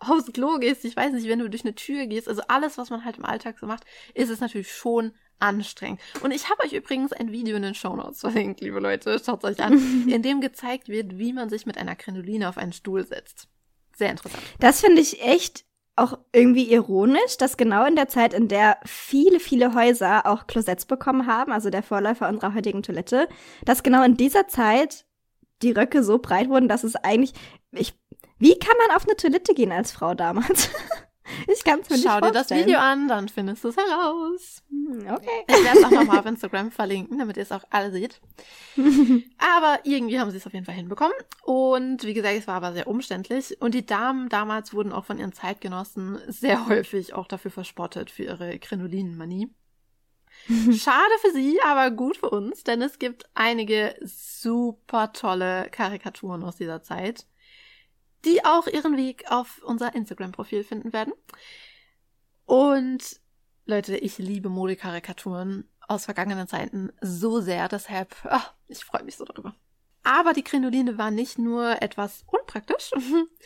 aufs Klo gehst, ich weiß nicht, wenn du durch eine Tür gehst, also alles, was man halt im Alltag so macht, ist es natürlich schon anstrengend. Und ich habe euch übrigens ein Video in den Shownotes verlinkt, liebe Leute, schaut euch an, in dem gezeigt wird, wie man sich mit einer Krinoline auf einen Stuhl setzt. Sehr interessant. Das finde ich echt auch irgendwie ironisch, dass genau in der Zeit, in der viele, viele Häuser auch Klosetts bekommen haben, also der Vorläufer unserer heutigen Toilette, dass genau in dieser Zeit die Röcke so breit wurden, dass es eigentlich, ich, wie kann man auf eine Toilette gehen als Frau damals? ich kann es mir nicht Schau dir vorstellen. das Video an, dann findest du es heraus. Hm, Okay. Ich werde es auch nochmal auf Instagram verlinken, damit ihr es auch alle seht. Aber irgendwie haben sie es auf jeden Fall hinbekommen. Und wie gesagt, es war aber sehr umständlich. Und die Damen damals wurden auch von ihren Zeitgenossen sehr häufig auch dafür verspottet, für ihre Krinolinenmanie. Schade für sie, aber gut für uns, denn es gibt einige super tolle Karikaturen aus dieser Zeit, die auch ihren Weg auf unser Instagram-Profil finden werden. Und Leute, ich liebe Modekarikaturen aus vergangenen Zeiten so sehr, deshalb, ach, ich freue mich so darüber. Aber die Krinoline war nicht nur etwas unpraktisch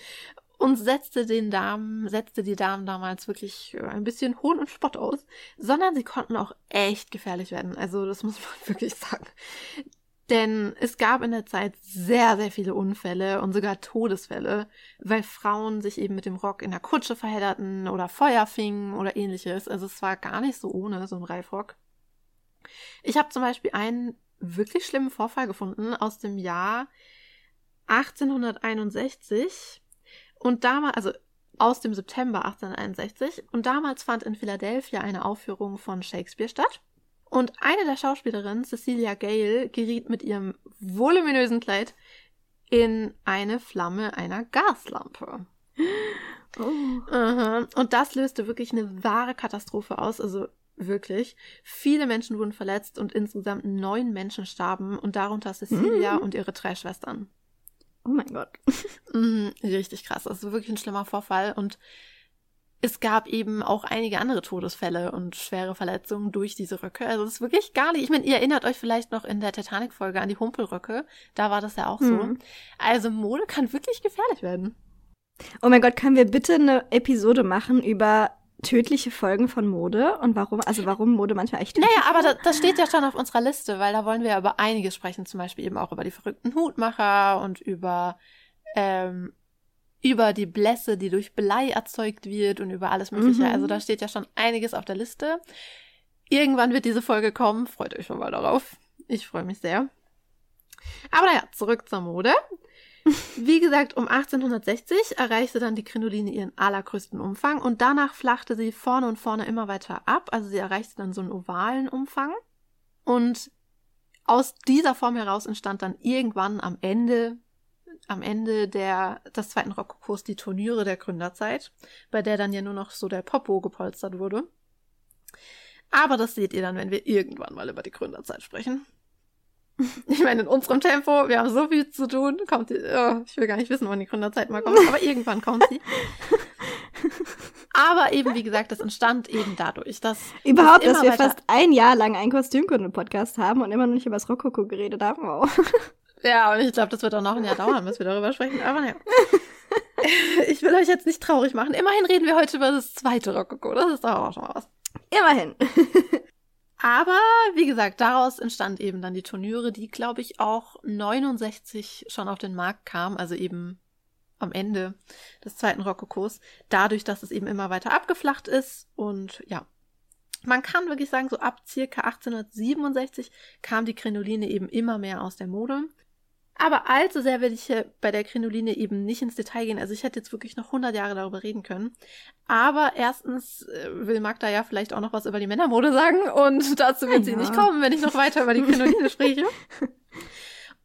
und setzte den Damen, setzte die Damen damals wirklich ein bisschen Hohn und Spott aus, sondern sie konnten auch echt gefährlich werden. Also, das muss man wirklich sagen. Denn es gab in der Zeit sehr, sehr viele Unfälle und sogar Todesfälle, weil Frauen sich eben mit dem Rock in der Kutsche verhedderten oder Feuer fingen oder ähnliches. Also es war gar nicht so ohne so ein Reifrock. Ich habe zum Beispiel einen wirklich schlimmen Vorfall gefunden aus dem Jahr 1861 und damals, also aus dem September 1861 und damals fand in Philadelphia eine Aufführung von Shakespeare statt. Und eine der Schauspielerinnen, Cecilia Gale, geriet mit ihrem voluminösen Kleid in eine Flamme einer Gaslampe. Oh. Und das löste wirklich eine wahre Katastrophe aus, also wirklich. Viele Menschen wurden verletzt und insgesamt neun Menschen starben und darunter Cecilia Mhm. und ihre drei Schwestern. oh mein Gott. Mhm, richtig krass. Das ist wirklich ein schlimmer Vorfall und es gab eben auch einige andere Todesfälle und schwere Verletzungen durch diese Röcke. Also es ist wirklich gar nicht. Ich meine, ihr erinnert euch vielleicht noch in der Titanic-Folge an die Humpelröcke. Da war das ja auch so. Mhm. Also Mode kann wirklich gefährlich werden. Oh mein Gott, können wir bitte eine Episode machen über tödliche Folgen von Mode und warum, also warum Mode manchmal echt tödlich Naja, aber das, das steht ja schon auf unserer Liste, weil da wollen wir ja über einiges sprechen, zum Beispiel eben auch über die verrückten Hutmacher und über, ähm, über die Blässe, die durch Blei erzeugt wird und über alles Mögliche. Mhm. Also da steht ja schon einiges auf der Liste. Irgendwann wird diese Folge kommen, freut euch schon mal darauf. Ich freue mich sehr. Aber naja, zurück zur Mode. Wie gesagt, um 1860 erreichte dann die Krinoline ihren allergrößten Umfang und danach flachte sie vorne und vorne immer weiter ab. Also sie erreichte dann so einen ovalen Umfang. Und aus dieser Form heraus entstand dann irgendwann am Ende, am Ende der, des zweiten Rokokos die Turnüre der Gründerzeit, bei der dann ja nur noch so der Popo gepolstert wurde. Aber das seht ihr dann, wenn wir irgendwann mal über die Gründerzeit sprechen. Ich meine, in unserem Tempo, wir haben so viel zu tun, kommt die, oh, ich will gar nicht wissen, wann die Gründerzeit mal kommt, aber irgendwann kommt sie. Aber eben, wie gesagt, das entstand eben dadurch, dass Überhaupt, das dass wir fast ein Jahr lang einen Kostümkunde-Podcast haben und immer noch nicht über das Rokoko geredet haben. Wow. Ja, und ich glaube, das wird auch noch ein Jahr dauern, bis wir darüber sprechen. Aber naja. Ich will euch jetzt nicht traurig machen. Immerhin reden wir heute über das zweite Rokoko. Das ist doch auch schon mal was. Immerhin. Aber wie gesagt, daraus entstand eben dann die Turnüre, die, glaube ich, auch 69 schon auf den Markt kam, also eben am Ende des zweiten Rokokos, dadurch, dass es eben immer weiter abgeflacht ist und ja, Man kann wirklich sagen, so ab circa 1867 kam die Krinoline eben immer mehr aus der Mode. Aber allzu sehr werde ich hier bei der Krinoline eben nicht ins Detail gehen. Also ich hätte jetzt wirklich noch 100 Jahre darüber reden können. Aber erstens äh, will Magda ja vielleicht auch noch was über die Männermode sagen. Und dazu wird ja. sie nicht kommen, wenn ich noch weiter über die Krinoline spreche.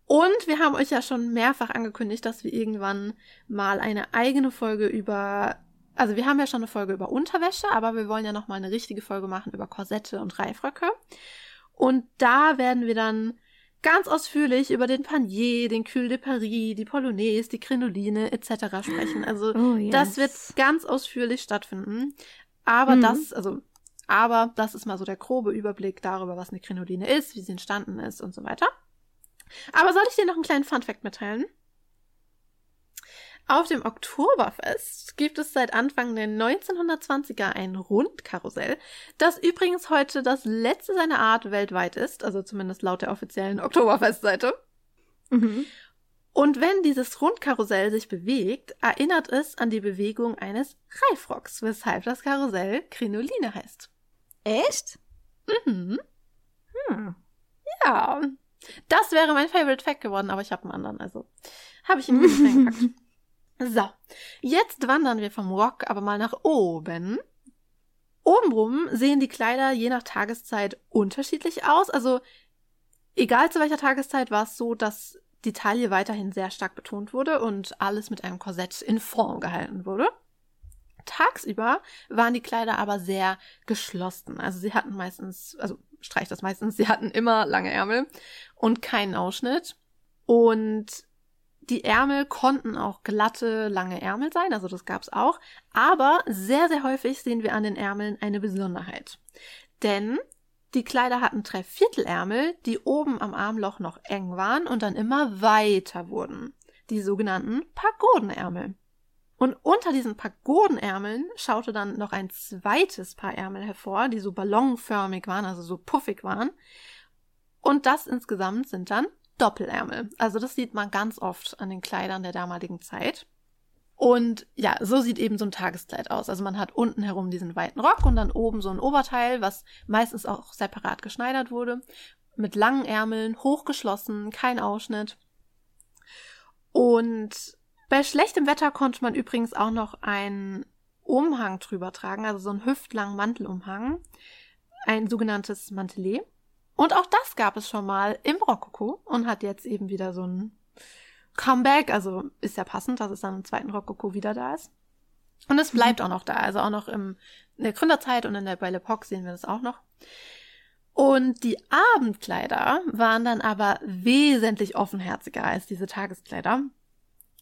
Und wir haben euch ja schon mehrfach angekündigt, dass wir irgendwann mal eine eigene Folge über also wir haben ja schon eine Folge über Unterwäsche, aber wir wollen ja noch mal eine richtige Folge machen über Korsette und Reifröcke. Und da werden wir dann ganz ausführlich über den Panier, den Cul de Paris, die Polonaise, die Krinoline etc. sprechen. Also oh, yes. das wird ganz ausführlich stattfinden. Aber mhm. das, also, aber das ist mal so der grobe Überblick darüber, was eine Krinoline ist, wie sie entstanden ist und so weiter. Aber soll ich dir noch einen kleinen Funfact mitteilen? Auf dem Oktoberfest gibt es seit Anfang der 1920er ein Rundkarussell, das übrigens heute das letzte seiner Art weltweit ist, also zumindest laut der offiziellen Oktoberfestseite. Mhm. Und wenn dieses Rundkarussell sich bewegt, erinnert es an die Bewegung eines Reifrocks, weshalb das Karussell Krinoline heißt. Echt? Mhm. Hm. Ja. Das wäre mein Favorite Fact geworden, aber ich habe einen anderen, also habe ich ihn nicht reingepackt. So, jetzt wandern wir vom Rock aber mal nach oben. Obenrum sehen die Kleider je nach Tageszeit unterschiedlich aus. Also egal zu welcher Tageszeit war es so, dass die Taille weiterhin sehr stark betont wurde und alles mit einem Korsett in Form gehalten wurde. Tagsüber waren die Kleider aber sehr geschlossen. Also sie hatten meistens, also streich das meistens, sie hatten immer lange Ärmel und keinen Ausschnitt. Und die Ärmel konnten auch glatte, lange Ärmel sein, also das gab's auch. Aber sehr, sehr häufig sehen wir an den Ärmeln eine Besonderheit. Denn die Kleider hatten Dreiviertelärmel, die oben am Armloch noch eng waren und dann immer weiter wurden. Die sogenannten Pagodenärmel. Und unter diesen Pagodenärmeln schaute dann noch ein zweites Paar Ärmel hervor, die so ballonförmig waren, also so puffig waren. Und das insgesamt sind dann Doppelärmel. Also das sieht man ganz oft an den Kleidern der damaligen Zeit. Und ja, so sieht eben so ein Tageskleid aus. Also man hat unten herum diesen weiten Rock und dann oben so ein Oberteil, was meistens auch separat geschneidert wurde, mit langen Ärmeln, hochgeschlossen, kein Ausschnitt. Und bei schlechtem Wetter konnte man übrigens auch noch einen Umhang drüber tragen, also so einen hüftlangen Mantelumhang, ein sogenanntes Mantelet. Und auch das gab es schon mal im Rokoko und hat jetzt eben wieder so ein Comeback. Also ist ja passend, dass es dann im zweiten Rokoko wieder da ist. Und es bleibt mhm. auch noch da. Also auch noch im, in der Gründerzeit und in der Belle Epoque sehen wir das auch noch. Und die Abendkleider waren dann aber wesentlich offenherziger als diese Tageskleider.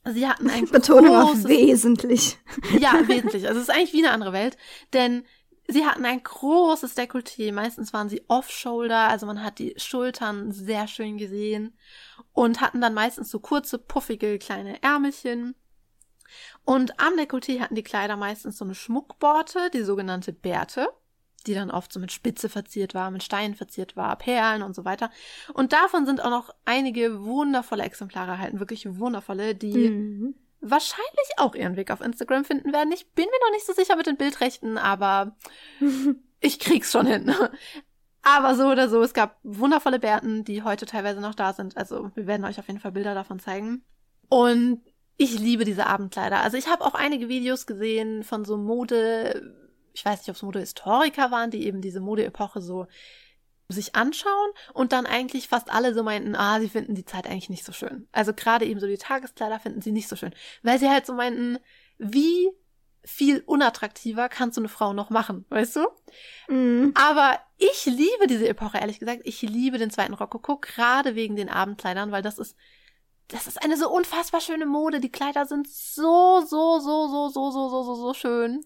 Sie hatten ein Betonung großes, auf wesentlich. Ja, wesentlich. Also es ist eigentlich wie eine andere Welt, denn Sie hatten ein großes Dekolleté. Meistens waren sie off-shoulder, also man hat die Schultern sehr schön gesehen und hatten dann meistens so kurze, puffige kleine Ärmelchen. Und am Dekolleté hatten die Kleider meistens so eine Schmuckborte, die sogenannte Bärte, die dann oft so mit Spitze verziert war, mit Steinen verziert war, Perlen und so weiter. Und davon sind auch noch einige wundervolle Exemplare erhalten, wirklich wundervolle, die mhm wahrscheinlich auch ihren Weg auf Instagram finden werden. Ich bin mir noch nicht so sicher mit den Bildrechten, aber ich krieg's schon hin. Aber so oder so, es gab wundervolle Bärten, die heute teilweise noch da sind. Also wir werden euch auf jeden Fall Bilder davon zeigen. Und ich liebe diese Abendkleider. Also ich habe auch einige Videos gesehen von so Mode, ich weiß nicht, ob es Modehistoriker waren, die eben diese Modeepoche so sich anschauen und dann eigentlich fast alle so meinten, ah, sie finden die Zeit eigentlich nicht so schön. Also gerade eben so die Tageskleider finden sie nicht so schön, weil sie halt so meinten, wie viel unattraktiver kannst du eine Frau noch machen, weißt du? Mm. Aber ich liebe diese Epoche, ehrlich gesagt. Ich liebe den zweiten Rokoko, gerade wegen den Abendkleidern, weil das ist, das ist eine so unfassbar schöne Mode. Die Kleider sind so, so, so, so, so, so, so, so, so schön.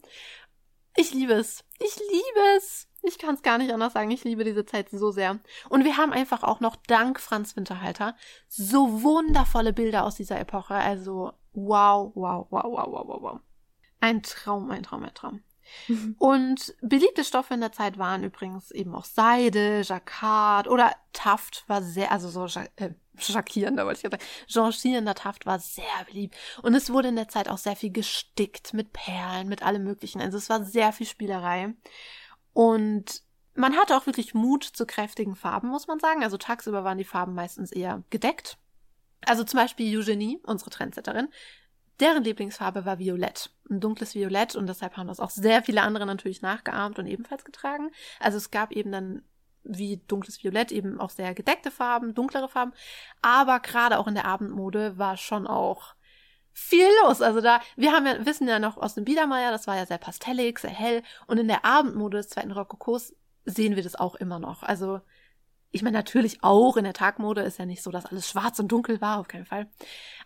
Ich liebe es. Ich liebe es. Ich kann es gar nicht anders sagen. Ich liebe diese Zeit so sehr. Und wir haben einfach auch noch dank Franz Winterhalter so wundervolle Bilder aus dieser Epoche. Also wow, wow, wow, wow, wow, wow, wow. Ein Traum, ein Traum, ein Traum. Mhm. Und beliebte Stoffe in der Zeit waren übrigens eben auch Seide, Jacquard oder Taft war sehr, also so äh, schockierender, wollte ich sagen. Jonchierender Taft war sehr beliebt. Und es wurde in der Zeit auch sehr viel gestickt mit Perlen, mit allem Möglichen. Also es war sehr viel Spielerei. Und Man hatte auch wirklich Mut zu kräftigen Farben, muss man sagen. Also tagsüber waren die Farben meistens eher gedeckt. Also zum Beispiel Eugenie, unsere Trendsetterin, deren Lieblingsfarbe war Violett. Ein dunkles Violett und deshalb haben das auch sehr viele andere natürlich nachgeahmt und ebenfalls getragen. Also es gab eben dann wie dunkles Violett eben auch sehr gedeckte Farben, dunklere Farben. Aber gerade auch in der Abendmode war schon auch viel los. Also da, wir haben ja, wissen ja noch aus dem Biedermeier, das war ja sehr pastellig, sehr hell. Und in der Abendmode des zweiten Rokokos sehen wir das auch immer noch. Also ich meine, natürlich auch in der Tagmode ist ja nicht so, dass alles schwarz und dunkel war, auf keinen Fall.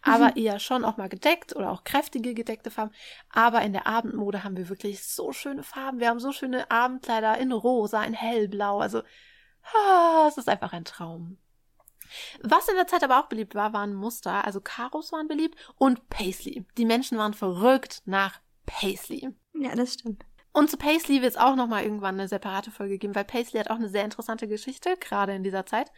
Aber mhm. eher schon auch mal gedeckt oder auch kräftige gedeckte Farben. Aber in der Abendmode haben wir wirklich so schöne Farben. Wir haben so schöne Abendkleider in rosa, in hellblau. Also, ah, es ist einfach ein Traum. Was in der Zeit aber auch beliebt war, waren Muster. Also Karos waren beliebt und Paisley. Die Menschen waren verrückt nach Paisley. Ja, das stimmt. Und zu Paisley wird es auch nochmal irgendwann eine separate Folge geben, weil Paisley hat auch eine sehr interessante Geschichte, gerade in dieser Zeit.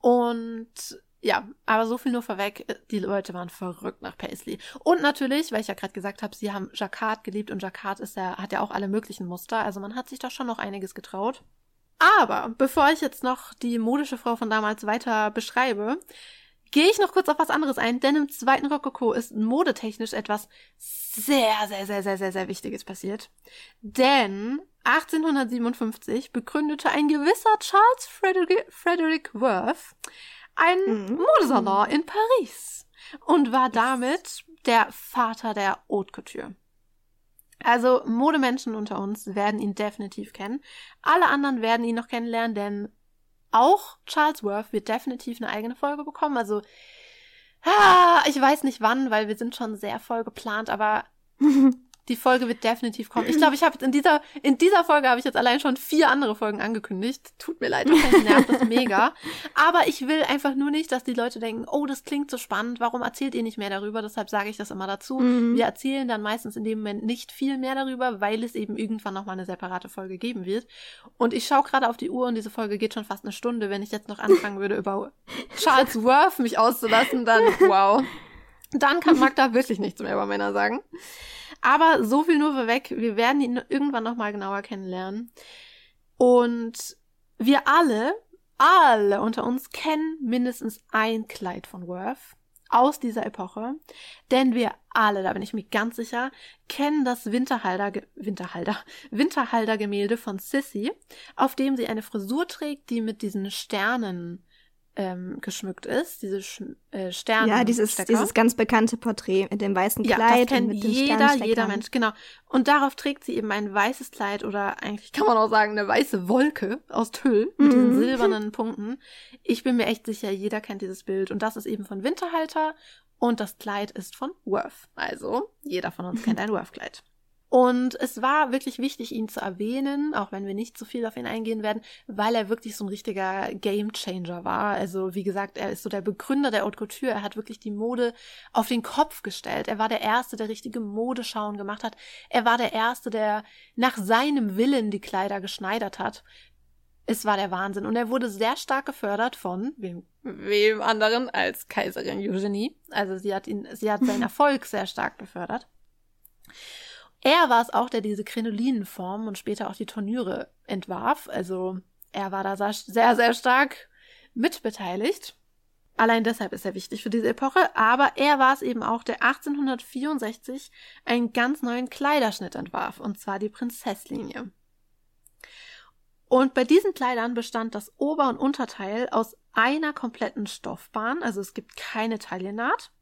Und ja, aber so viel nur vorweg, die Leute waren verrückt nach Paisley. Und natürlich, weil ich ja gerade gesagt habe, sie haben Jacquard geliebt und Jacquard ist ja, hat ja auch alle möglichen Muster, also man hat sich da schon noch einiges getraut. Aber bevor ich jetzt noch die modische Frau von damals weiter beschreibe, gehe ich noch kurz auf was anderes ein, denn im zweiten Rokoko ist modetechnisch etwas sehr, sehr, sehr, sehr, sehr, sehr Wichtiges passiert. Denn 1857 begründete ein gewisser Charles Frederick, Frederick Worth ein mhm. Modesalon in Paris und war damit der Vater der Haute Couture. Also Modemenschen unter uns werden ihn definitiv kennen. Alle anderen werden ihn noch kennenlernen, denn auch Charles Worth wird definitiv eine eigene Folge bekommen. Also, ah, ich weiß nicht wann, weil wir sind schon sehr voll geplant, aber Die Folge wird definitiv kommen. Ich glaube, ich habe in dieser, in dieser Folge habe ich jetzt allein schon vier andere Folgen angekündigt. Tut mir leid, wahrscheinlich nervt das mega. Aber ich will einfach nur nicht, dass die Leute denken, oh, das klingt so spannend, warum erzählt ihr nicht mehr darüber? Deshalb sage ich das immer dazu. Mhm. Wir erzählen dann meistens in dem Moment nicht viel mehr darüber, weil es eben irgendwann nochmal eine separate Folge geben wird. Und ich schaue gerade auf die Uhr und diese Folge geht schon fast eine Stunde. Wenn ich jetzt noch anfangen würde, über Charles Worth mich auszulassen, dann wow. Dann kann Magda wirklich nichts mehr über Männer sagen. Aber so viel nur vorweg, wir werden ihn irgendwann nochmal genauer kennenlernen. Und wir alle, alle unter uns kennen mindestens ein Kleid von Worth aus dieser Epoche, denn wir alle, da bin ich mir ganz sicher, kennen das Winterhalder, Winterhalder, Winterhalder Gemälde von Sissy, auf dem sie eine Frisur trägt, die mit diesen Sternen ähm, geschmückt ist, diese Sch äh, Sterne. Ja, dieses, dieses ganz bekannte Porträt mit dem weißen Kleid. Ja, das kennt jeder, jeder Mensch, genau. Und darauf trägt sie eben ein weißes Kleid oder eigentlich kann man auch sagen eine weiße Wolke aus Tüll mit mhm. diesen silbernen Punkten. Ich bin mir echt sicher, jeder kennt dieses Bild und das ist eben von Winterhalter und das Kleid ist von Worth. Also jeder von uns kennt ein Worth-Kleid. Und es war wirklich wichtig, ihn zu erwähnen, auch wenn wir nicht so viel auf ihn eingehen werden, weil er wirklich so ein richtiger Game Changer war. Also, wie gesagt, er ist so der Begründer der Haute Couture. Er hat wirklich die Mode auf den Kopf gestellt. Er war der Erste, der richtige Modeschauen gemacht hat. Er war der Erste, der nach seinem Willen die Kleider geschneidert hat. Es war der Wahnsinn. Und er wurde sehr stark gefördert von wem, wem anderen als Kaiserin Eugenie. Also sie hat ihn, sie hat seinen Erfolg sehr stark befördert. Er war es auch, der diese Krinolinenform und später auch die Tornüre entwarf. Also er war da sehr, sehr stark mitbeteiligt. Allein deshalb ist er wichtig für diese Epoche, aber er war es eben auch, der 1864 einen ganz neuen Kleiderschnitt entwarf, und zwar die Prinzesslinie. Und bei diesen Kleidern bestand das Ober- und Unterteil aus einer kompletten Stoffbahn, also es gibt keine Taillennaht.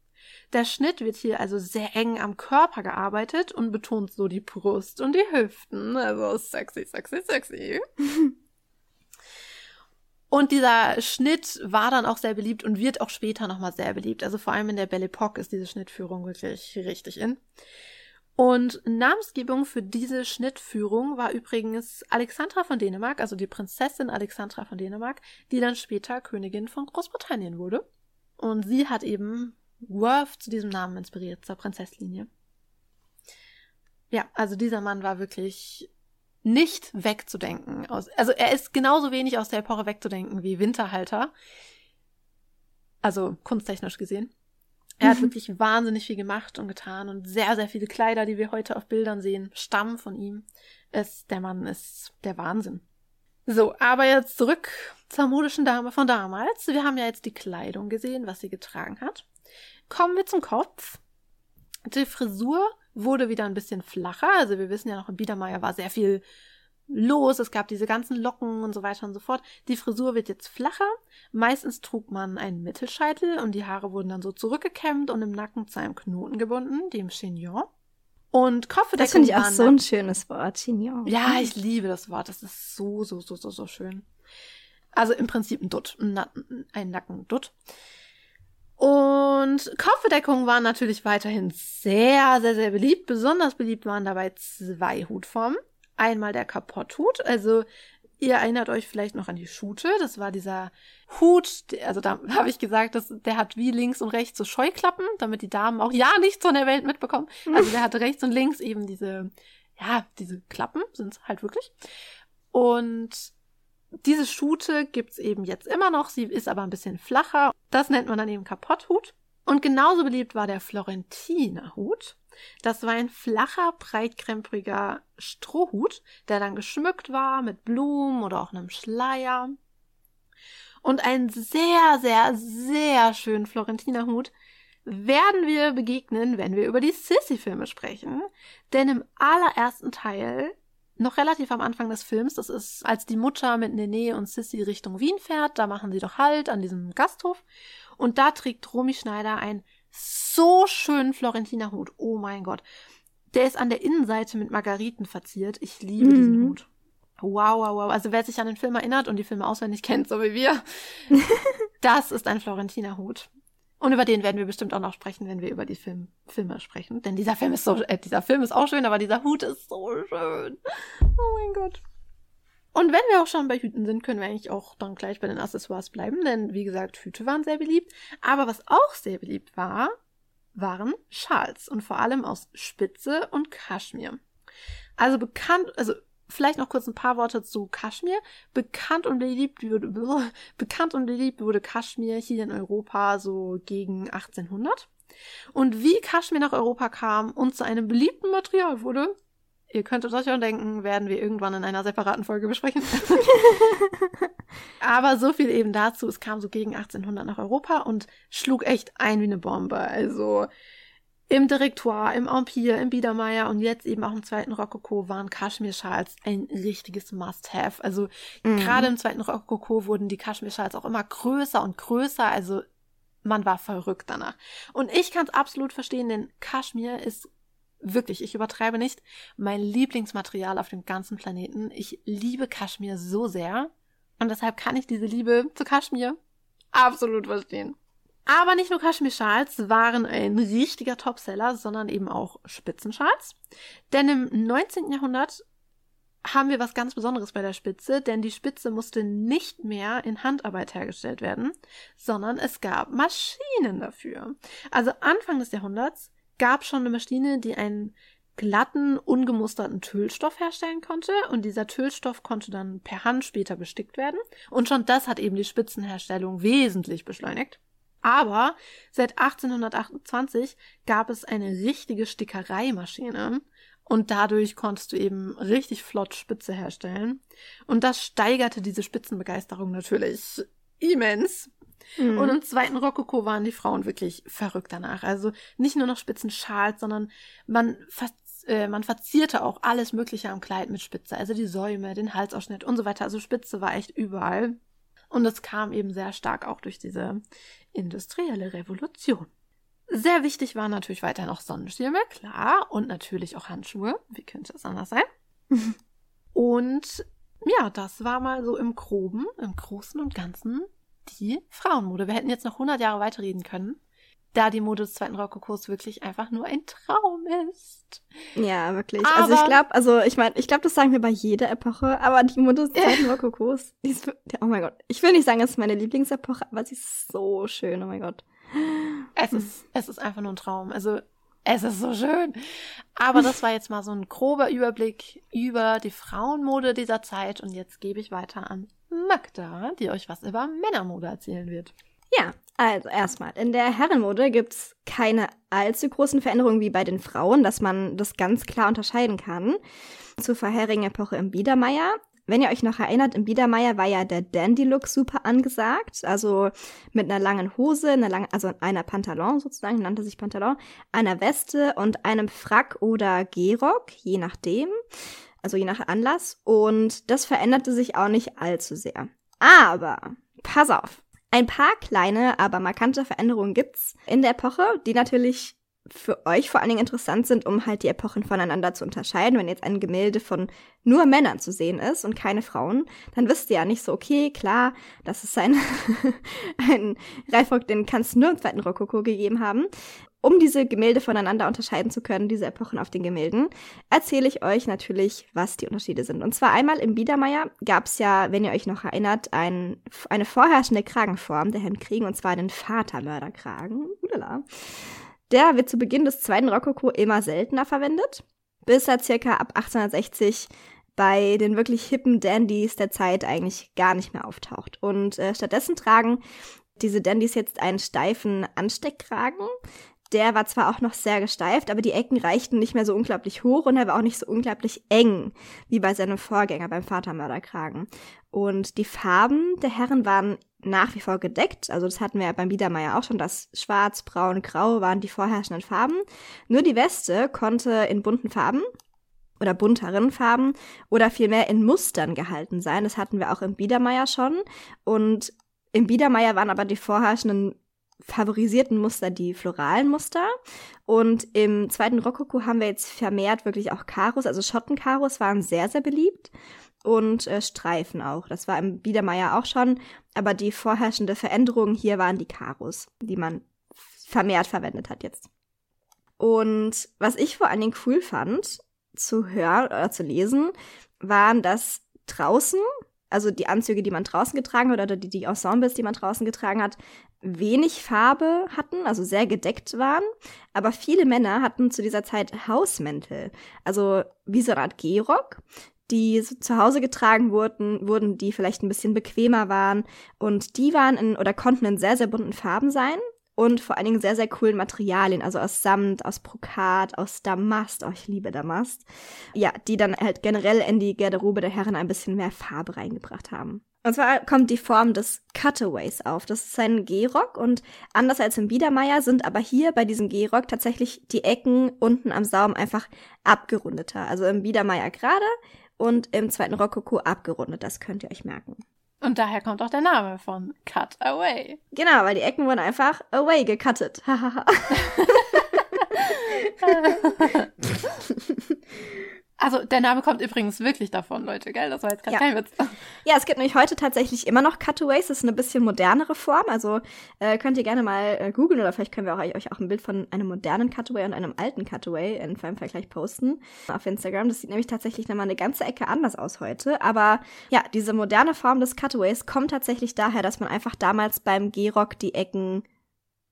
Der Schnitt wird hier also sehr eng am Körper gearbeitet und betont so die Brust und die Hüften. Also sexy, sexy, sexy. Und dieser Schnitt war dann auch sehr beliebt und wird auch später nochmal sehr beliebt. Also vor allem in der Belle Epoque ist diese Schnittführung wirklich richtig in. Und Namensgebung für diese Schnittführung war übrigens Alexandra von Dänemark, also die Prinzessin Alexandra von Dänemark, die dann später Königin von Großbritannien wurde. Und sie hat eben Worth zu diesem Namen inspiriert, zur Prinzesslinie. Ja, also dieser Mann war wirklich nicht wegzudenken. Aus, also er ist genauso wenig aus der Epoche wegzudenken wie Winterhalter. Also kunsttechnisch gesehen. Er hat wirklich wahnsinnig viel gemacht und getan und sehr, sehr viele Kleider, die wir heute auf Bildern sehen, stammen von ihm. Es, der Mann ist der Wahnsinn. So, aber jetzt zurück zur modischen Dame von damals. Wir haben ja jetzt die Kleidung gesehen, was sie getragen hat. Kommen wir zum Kopf. Die Frisur wurde wieder ein bisschen flacher. Also wir wissen ja noch, im Biedermeier war sehr viel los. Es gab diese ganzen Locken und so weiter und so fort. Die Frisur wird jetzt flacher. Meistens trug man einen Mittelscheitel und die Haare wurden dann so zurückgekämmt und im Nacken zu einem Knoten gebunden, dem Chignon. Und Kopfbedeckung. Das finde ich auch so ein schönes Wort, Chignon. Ja, ich liebe das Wort. Das ist so, so, so, so, so schön. Also im Prinzip ein Dutt, ein, Na ein Nackendutt. Und Kopfbedeckungen waren natürlich weiterhin sehr, sehr, sehr beliebt. Besonders beliebt waren dabei zwei Hutformen. Einmal der Kapotthut, also ihr erinnert euch vielleicht noch an die Schute. Das war dieser Hut, also da habe ich gesagt, dass der hat wie links und rechts so Scheuklappen, damit die Damen auch ja nichts von der Welt mitbekommen. Also der hatte rechts und links eben diese, ja, diese Klappen sind halt wirklich. Und diese Schute gibt's eben jetzt immer noch, sie ist aber ein bisschen flacher. Das nennt man dann eben Kapotthut. Und genauso beliebt war der Florentinerhut. Das war ein flacher, breitkrempiger Strohhut, der dann geschmückt war mit Blumen oder auch einem Schleier. Und einen sehr, sehr, sehr schönen Florentinerhut werden wir begegnen, wenn wir über die Sissy-Filme sprechen. Denn im allerersten Teil noch relativ am Anfang des Films. Das ist, als die Mutter mit Nene und Sissy Richtung Wien fährt. Da machen sie doch Halt an diesem Gasthof. Und da trägt Romy Schneider einen so schönen Florentinerhut. Oh mein Gott. Der ist an der Innenseite mit Margariten verziert. Ich liebe mhm. diesen Hut. Wow, wow, wow. Also wer sich an den Film erinnert und die Filme auswendig kennt, so wie wir, das ist ein Florentinerhut. Und über den werden wir bestimmt auch noch sprechen, wenn wir über die Film, Filme sprechen. Denn dieser Film ist so, äh, dieser Film ist auch schön, aber dieser Hut ist so schön. Oh mein Gott. Und wenn wir auch schon bei Hüten sind, können wir eigentlich auch dann gleich bei den Accessoires bleiben, denn wie gesagt, Hüte waren sehr beliebt. Aber was auch sehr beliebt war, waren Schals und vor allem aus Spitze und Kaschmir. Also bekannt, also Vielleicht noch kurz ein paar Worte zu Kaschmir. Bekannt und beliebt wurde, bekannt und beliebt wurde Kaschmir hier in Europa so gegen 1800. Und wie Kaschmir nach Europa kam und zu einem beliebten Material wurde, ihr könntet euch auch denken, werden wir irgendwann in einer separaten Folge besprechen. Aber so viel eben dazu. Es kam so gegen 1800 nach Europa und schlug echt ein wie eine Bombe. Also im Direktoire, im Empire, im Biedermeier und jetzt eben auch im zweiten Rokoko waren Kaschmir-Schals ein richtiges Must-Have. Also mhm. gerade im zweiten Rokoko wurden die Kaschmir-Schals auch immer größer und größer. Also man war verrückt danach. Und ich kann es absolut verstehen, denn Kaschmir ist wirklich, ich übertreibe nicht, mein Lieblingsmaterial auf dem ganzen Planeten. Ich liebe Kaschmir so sehr. Und deshalb kann ich diese Liebe zu Kaschmir absolut verstehen. Aber nicht nur Kaschmir-Schals waren ein richtiger Topseller, sondern eben auch Spitzenschals. Denn im 19. Jahrhundert haben wir was ganz Besonderes bei der Spitze, denn die Spitze musste nicht mehr in Handarbeit hergestellt werden, sondern es gab Maschinen dafür. Also Anfang des Jahrhunderts gab schon eine Maschine, die einen glatten, ungemusterten Tüllstoff herstellen konnte und dieser Tüllstoff konnte dann per Hand später bestickt werden und schon das hat eben die Spitzenherstellung wesentlich beschleunigt. Aber seit 1828 gab es eine richtige Stickereimaschine und dadurch konntest du eben richtig flott Spitze herstellen. Und das steigerte diese Spitzenbegeisterung natürlich immens. Mhm. Und im zweiten Rokoko waren die Frauen wirklich verrückt danach. Also nicht nur noch Spitzenschals, sondern man äh, man verzierte auch alles Mögliche am Kleid mit Spitze. Also die Säume, den Halsausschnitt und so weiter. Also Spitze war echt überall. Und es kam eben sehr stark auch durch diese industrielle Revolution. Sehr wichtig waren natürlich weiter noch Sonnenschirme, klar, und natürlich auch Handschuhe. Wie könnte es anders sein? und ja, das war mal so im Groben, im Großen und Ganzen die Frauenmode. Wir hätten jetzt noch 100 Jahre weiterreden können da die Mode des zweiten Rokokos wirklich einfach nur ein Traum ist. Ja, wirklich. Aber also ich glaube, also ich meine, ich glaube, das sagen wir bei jeder Epoche, aber die Mode des zweiten Rokokos, die ist, oh mein Gott. Ich will nicht sagen, es ist meine Lieblingsepoche, aber sie ist so schön, oh mein Gott. Es ist, es ist einfach nur ein Traum. Also, es ist so schön. Aber das war jetzt mal so ein grober Überblick über die Frauenmode dieser Zeit und jetzt gebe ich weiter an Magda, die euch was über Männermode erzählen wird. Ja, also erstmal, in der Herrenmode gibt's keine allzu großen Veränderungen wie bei den Frauen, dass man das ganz klar unterscheiden kann. Zur vorherigen Epoche im Biedermeier wenn ihr euch noch erinnert, im Biedermeier war ja der Dandy-Look super angesagt. Also mit einer langen Hose, einer langen, also einer Pantalon sozusagen, nannte sich Pantalon, einer Weste und einem Frack oder Gehrock, je nachdem. Also je nach Anlass. Und das veränderte sich auch nicht allzu sehr. Aber, pass auf. Ein paar kleine, aber markante Veränderungen gibt's in der Epoche, die natürlich für euch vor allen Dingen interessant sind, um halt die Epochen voneinander zu unterscheiden. Wenn jetzt ein Gemälde von nur Männern zu sehen ist und keine Frauen, dann wisst ihr ja nicht so, okay, klar, das ist ein, ein Reifrock, den kannst du nur im zweiten Rokoko gegeben haben. Um diese Gemälde voneinander unterscheiden zu können, diese Epochen auf den Gemälden, erzähle ich euch natürlich, was die Unterschiede sind. Und zwar einmal im Biedermeier gab es ja, wenn ihr euch noch erinnert, ein, eine vorherrschende Kragenform der Hemdkriegen, und zwar den Vatermörderkragen. Ulala. Der wird zu Beginn des zweiten Rokoko immer seltener verwendet, bis er circa ab 1860 bei den wirklich hippen Dandys der Zeit eigentlich gar nicht mehr auftaucht. Und äh, stattdessen tragen diese Dandys jetzt einen steifen Ansteckkragen. Der war zwar auch noch sehr gesteift, aber die Ecken reichten nicht mehr so unglaublich hoch und er war auch nicht so unglaublich eng wie bei seinem Vorgänger beim Vatermörderkragen. Und die Farben der Herren waren nach wie vor gedeckt. Also das hatten wir ja beim Biedermeier auch schon. Das Schwarz, Braun, Grau waren die vorherrschenden Farben. Nur die Weste konnte in bunten Farben oder bunteren Farben oder vielmehr in Mustern gehalten sein. Das hatten wir auch im Biedermeier schon. Und im Biedermeier waren aber die vorherrschenden favorisierten Muster die floralen Muster. Und im zweiten Rokoko haben wir jetzt vermehrt wirklich auch Karos, also Schottenkaros waren sehr, sehr beliebt und äh, Streifen auch. Das war im Biedermeier auch schon, aber die vorherrschende Veränderung hier waren die Karos, die man vermehrt verwendet hat jetzt. Und was ich vor allen Dingen cool fand zu hören oder zu lesen, waren, dass draußen, also die Anzüge, die man draußen getragen hat oder die, die Ensembles, die man draußen getragen hat, wenig Farbe hatten, also sehr gedeckt waren. Aber viele Männer hatten zu dieser Zeit Hausmäntel, also wie so eine Art Gehrock, die so zu Hause getragen wurden, wurden, die vielleicht ein bisschen bequemer waren. Und die waren in oder konnten in sehr, sehr bunten Farben sein und vor allen Dingen sehr, sehr coolen Materialien, also aus Samt, aus Brokat, aus Damast, oh, ich liebe Damast. Ja, die dann halt generell in die Garderobe der Herren ein bisschen mehr Farbe reingebracht haben. Und zwar kommt die Form des Cutaways auf. Das ist ein Gehrock und anders als im Biedermeier sind aber hier bei diesem Gehrock tatsächlich die Ecken unten am Saum einfach abgerundeter. Also im Biedermeier gerade und im zweiten Rokoko abgerundet. Das könnt ihr euch merken. Und daher kommt auch der Name von Cut Away. Genau, weil die Ecken wurden einfach away gecuttet. Also der Name kommt übrigens wirklich davon, Leute, gell? Das war jetzt gerade ja. kein Witz. Ja, es gibt nämlich heute tatsächlich immer noch Cutaways. Das ist eine bisschen modernere Form. Also äh, könnt ihr gerne mal äh, googeln oder vielleicht können wir auch, euch auch ein Bild von einem modernen Cutaway und einem alten Cutaway in einem Vergleich posten auf Instagram. Das sieht nämlich tatsächlich nochmal eine ganze Ecke anders aus heute. Aber ja, diese moderne Form des Cutaways kommt tatsächlich daher, dass man einfach damals beim G-Rock die Ecken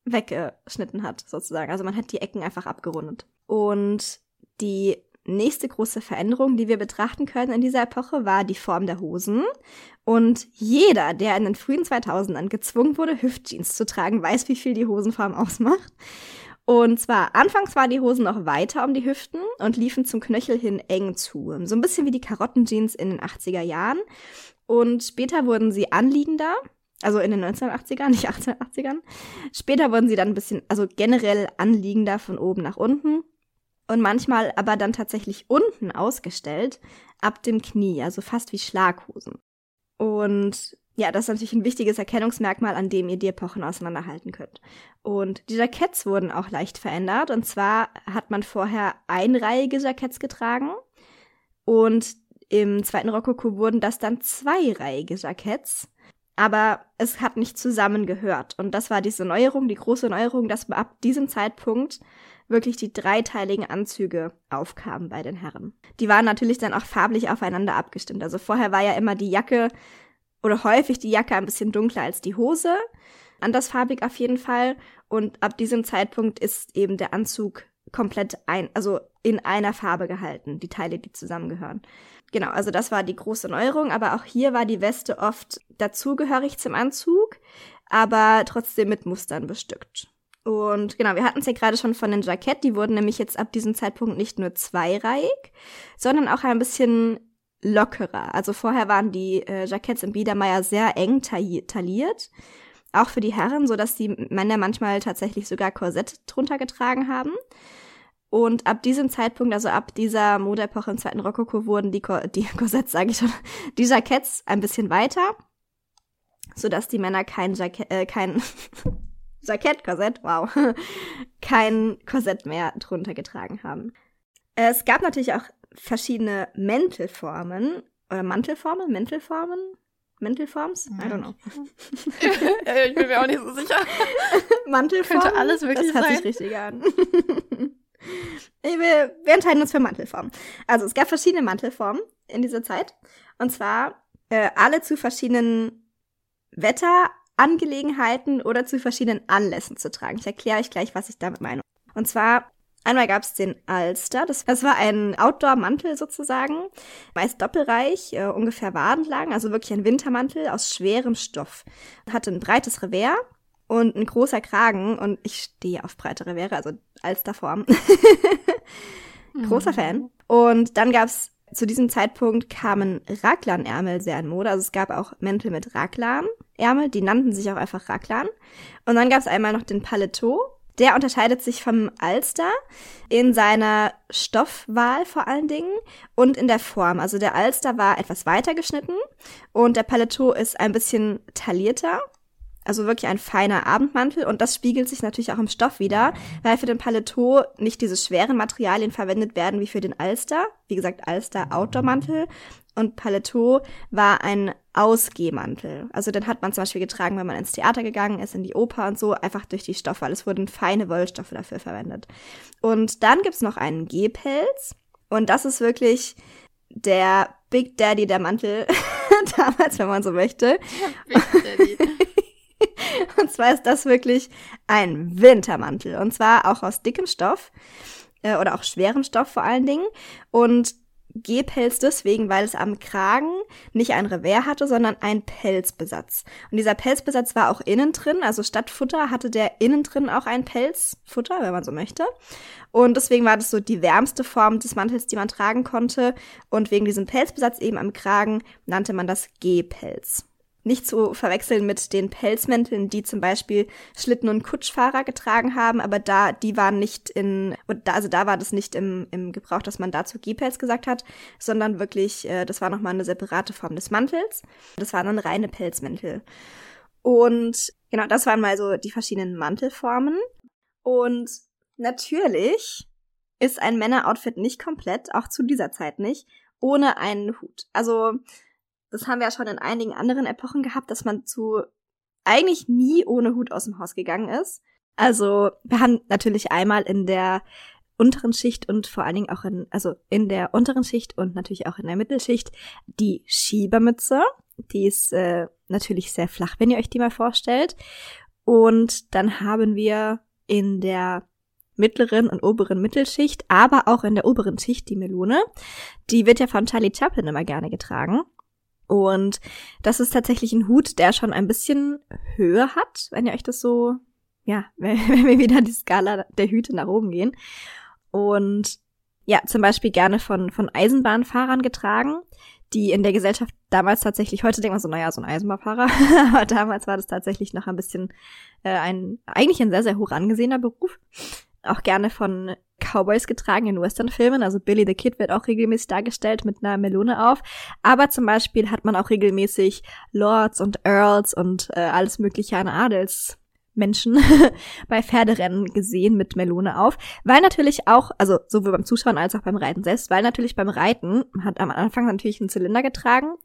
weggeschnitten hat, sozusagen. Also man hat die Ecken einfach abgerundet. Und die nächste große Veränderung, die wir betrachten können in dieser Epoche, war die Form der Hosen. Und jeder, der in den frühen 2000ern gezwungen wurde, Hüftjeans zu tragen, weiß, wie viel die Hosenform ausmacht. Und zwar, anfangs waren die Hosen noch weiter um die Hüften und liefen zum Knöchel hin eng zu. So ein bisschen wie die Karottenjeans in den 80er Jahren. Und später wurden sie anliegender, also in den 1980ern, nicht 1880ern. Später wurden sie dann ein bisschen, also generell anliegender von oben nach unten und manchmal aber dann tatsächlich unten ausgestellt, ab dem Knie, also fast wie Schlaghosen. Und ja, das ist natürlich ein wichtiges Erkennungsmerkmal, an dem ihr die Epochen auseinanderhalten könnt. Und die Jacketts wurden auch leicht verändert. Und zwar hat man vorher einreihige Jacketts getragen. Und im zweiten Rokoko wurden das dann zweireihige Jacketts. Aber es hat nicht zusammengehört. Und das war diese Neuerung, die große Neuerung, dass ab diesem Zeitpunkt wirklich die dreiteiligen Anzüge aufkamen bei den Herren. Die waren natürlich dann auch farblich aufeinander abgestimmt. Also vorher war ja immer die Jacke oder häufig die Jacke ein bisschen dunkler als die Hose, andersfarbig auf jeden Fall. Und ab diesem Zeitpunkt ist eben der Anzug komplett ein, also in einer Farbe gehalten, die Teile, die zusammengehören. Genau, also das war die große Neuerung, aber auch hier war die Weste oft dazugehörig zum Anzug, aber trotzdem mit Mustern bestückt. Und genau, wir hatten es ja gerade schon von den Jackett, die wurden nämlich jetzt ab diesem Zeitpunkt nicht nur zweireihig, sondern auch ein bisschen lockerer. Also vorher waren die äh, Jacketts im Biedermeier sehr eng tailliert, auch für die Herren, so dass die Männer manchmal tatsächlich sogar Korsett drunter getragen haben. Und ab diesem Zeitpunkt, also ab dieser Modeepoche im zweiten Rokoko, wurden die, Ko die Korsetts, sage ich schon, die Jacketts ein bisschen weiter, so dass die Männer kein Jackett, äh, kein Jackett, Korsett, wow, kein Korsett mehr drunter getragen haben. Es gab natürlich auch verschiedene Mäntelformen oder Mantelformen, Mäntelformen, Mantelforms? I don't know. ich bin mir auch nicht so sicher. Mantelformen? Könnte alles wirklich das hört sich richtig an. wir, wir entscheiden uns für Mantelformen. Also es gab verschiedene Mantelformen in dieser Zeit. Und zwar äh, alle zu verschiedenen Wetterangelegenheiten oder zu verschiedenen Anlässen zu tragen. Ich erkläre euch gleich, was ich damit meine. Und zwar Einmal gab es den Alster, das, das war ein Outdoor-Mantel sozusagen, meist doppelreich, äh, ungefähr wadenlang, also wirklich ein Wintermantel aus schwerem Stoff. Hatte ein breites Revers und ein großer Kragen und ich stehe auf breite Revers, also Alsterform. Großer Mhm. Fan. Und dann gab's zu diesem Zeitpunkt kamen Raglan-Ärmel sehr in Mode. Also es gab auch Mäntel mit Raglan-Ärmel, die nannten sich auch einfach Raglan. Und dann gab's einmal noch den Paletot. Der unterscheidet sich vom Alster in seiner Stoffwahl vor allen Dingen und in der Form. Also der Alster war etwas weiter geschnitten und der Paletot ist ein bisschen taillierter. Also wirklich ein feiner Abendmantel und das spiegelt sich natürlich auch im Stoff wieder, weil für den Paletot nicht diese schweren Materialien verwendet werden wie für den Alster. Wie gesagt, Alster Outdoor-Mantel und Paletot war ein Ausgehmantel. Also den hat man zum Beispiel getragen, wenn man ins Theater gegangen ist, in die Oper und so, einfach durch die Stoffe. Es wurden feine Wollstoffe dafür verwendet. Und dann gibt's noch einen Gehpelz und das ist wirklich der Big Daddy der Mantel damals, wenn man so möchte. Big Daddy. Und zwar ist das wirklich ein Wintermantel. Und zwar auch aus dickem Stoff äh, oder auch schwerem Stoff vor allen Dingen. Und Gehpelz deswegen, weil es am Kragen nicht ein Revers hatte, sondern ein Pelzbesatz. Und dieser Pelzbesatz war auch innen drin, also statt Futter hatte der innen drin auch ein Pelzfutter, wenn man so möchte. Und deswegen war das so die wärmste Form des Mantels, die man tragen konnte. Und wegen diesem Pelzbesatz eben am Kragen nannte man das Gehpelz. Nicht zu verwechseln mit den Pelzmänteln, die zum Beispiel Schlitten- und Kutschfahrer getragen haben, aber da, die waren nicht in, also da war das nicht im, im Gebrauch, dass man dazu Gehpelz gesagt hat, sondern wirklich, äh, das war nochmal eine separate Form des Mantels. Das waren dann reine Pelzmäntel. Und genau, das waren mal so die verschiedenen Mantelformen. Und natürlich ist ein Männeroutfit nicht komplett, auch zu dieser Zeit nicht, ohne einen Hut. Also, das haben wir ja schon in einigen anderen Epochen gehabt, dass man zu eigentlich nie ohne Hut aus dem Haus gegangen ist. Also, wir haben natürlich einmal in der unteren Schicht und vor allen Dingen auch in, also in der unteren Schicht und natürlich auch in der Mittelschicht die Schiebermütze. Die ist äh, natürlich sehr flach, wenn ihr euch die mal vorstellt. Und dann haben wir in der mittleren und oberen Mittelschicht, aber auch in der oberen Schicht die Melone. Die wird ja von Charlie Chaplin immer gerne getragen. Und das ist tatsächlich ein Hut, der schon ein bisschen Höhe hat, wenn ihr euch das so, ja, wenn, wir wieder die Skala der Hüte nach oben gehen. Und ja, zum Beispiel gerne von, von Eisenbahnfahrern getragen, die in der Gesellschaft damals tatsächlich, heute denkt man so, naja, so ein Eisenbahnfahrer, aber damals war das tatsächlich noch ein bisschen äh, ein, eigentlich ein sehr, sehr hoch angesehener Beruf. Auch gerne von Cowboys getragen in Westernfilmen. Also Billy the Kid wird auch regelmäßig dargestellt mit einer Melone auf. Aber zum Beispiel hat man auch regelmäßig Lords und Earls und äh, alles mögliche an Adelsmenschen bei Pferderennen gesehen mit Melone auf. Weil natürlich auch, also sowohl beim Zuschauen als auch beim Reiten selbst, weil natürlich beim Reiten man hat am Anfang natürlich einen Zylinder getragen.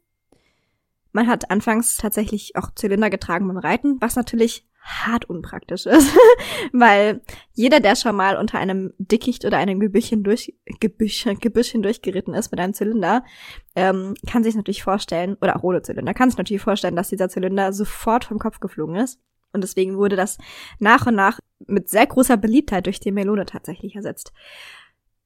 Man hat anfangs tatsächlich auch Zylinder getragen beim Reiten, was natürlich hart unpraktisch ist, weil jeder, der schon mal unter einem Dickicht oder einem Gebüschchen durch Gebüsch, Gebüschchen durchgeritten ist mit einem Zylinder, ähm, kann sich natürlich vorstellen, oder auch ohne Zylinder, kann sich natürlich vorstellen, dass dieser Zylinder sofort vom Kopf geflogen ist. Und deswegen wurde das nach und nach mit sehr großer Beliebtheit durch die Melone tatsächlich ersetzt.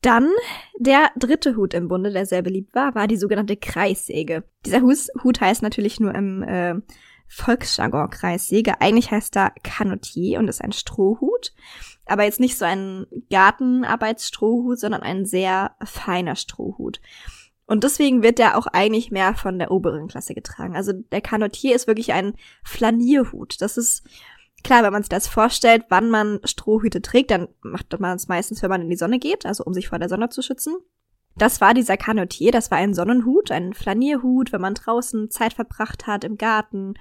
Dann der dritte Hut im Bunde, der sehr beliebt war, war die sogenannte Kreissäge. Dieser Hus Hut heißt natürlich nur im äh, Volksjargon Kreissäge. Eigentlich heißt er Canotier und ist ein Strohhut. Aber jetzt nicht so ein Gartenarbeitsstrohhut, sondern ein sehr feiner Strohhut. Und deswegen wird der auch eigentlich mehr von der oberen Klasse getragen. Also der Canotier ist wirklich ein Flanierhut. Das ist klar, wenn man sich das vorstellt, wann man Strohhüte trägt, dann macht man es meistens, wenn man in die Sonne geht, also um sich vor der Sonne zu schützen. Das war dieser Canotier, das war ein Sonnenhut, ein Flanierhut, wenn man draußen Zeit verbracht hat, im Garten,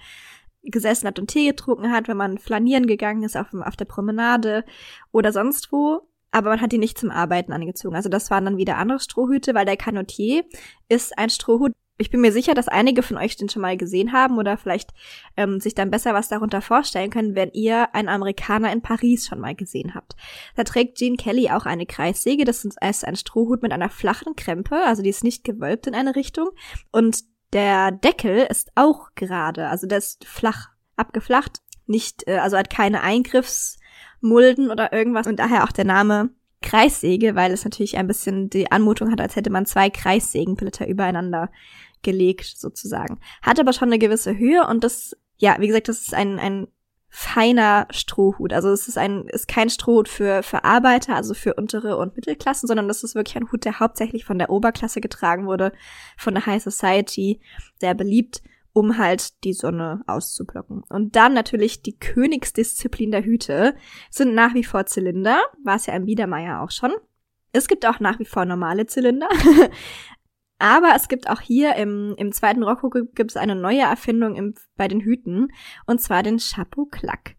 gesessen hat und Tee getrunken hat, wenn man flanieren gegangen ist auf, auf der Promenade oder sonst wo. Aber man hat die nicht zum Arbeiten angezogen. Also das waren dann wieder andere Strohhüte, weil der Canotier ist ein Strohhut, ich bin mir sicher, dass einige von euch den schon mal gesehen haben oder vielleicht ähm, sich dann besser was darunter vorstellen können, wenn ihr einen Amerikaner in Paris schon mal gesehen habt. Da trägt Gene Kelly auch eine Kreissäge. Das ist ein Strohhut mit einer flachen Krempe, also die ist nicht gewölbt in eine Richtung. Und der Deckel ist auch gerade, also der ist flach abgeflacht, nicht, äh, also hat keine Eingriffsmulden oder irgendwas und daher auch der Name Kreissäge, weil es natürlich ein bisschen die Anmutung hat, als hätte man zwei Kreissägenblätter übereinander gelegt, sozusagen. Hat aber schon eine gewisse Höhe und das, ja, wie gesagt, das ist ein, ein feiner Strohhut. Also es ist ein, ist kein Strohhut für, für Arbeiter, also für untere und Mittelklassen, sondern das ist wirklich ein Hut, der hauptsächlich von der Oberklasse getragen wurde, von der High Society, sehr beliebt, um halt die Sonne auszublocken. Und dann natürlich die Königsdisziplin der Hüte sind nach wie vor Zylinder, war es ja im Biedermeier auch schon. Es gibt auch nach wie vor normale Zylinder. Aber es gibt auch hier im, im zweiten Rocco gibt es eine neue Erfindung im, bei den Hüten, und zwar den Chapeau Clac.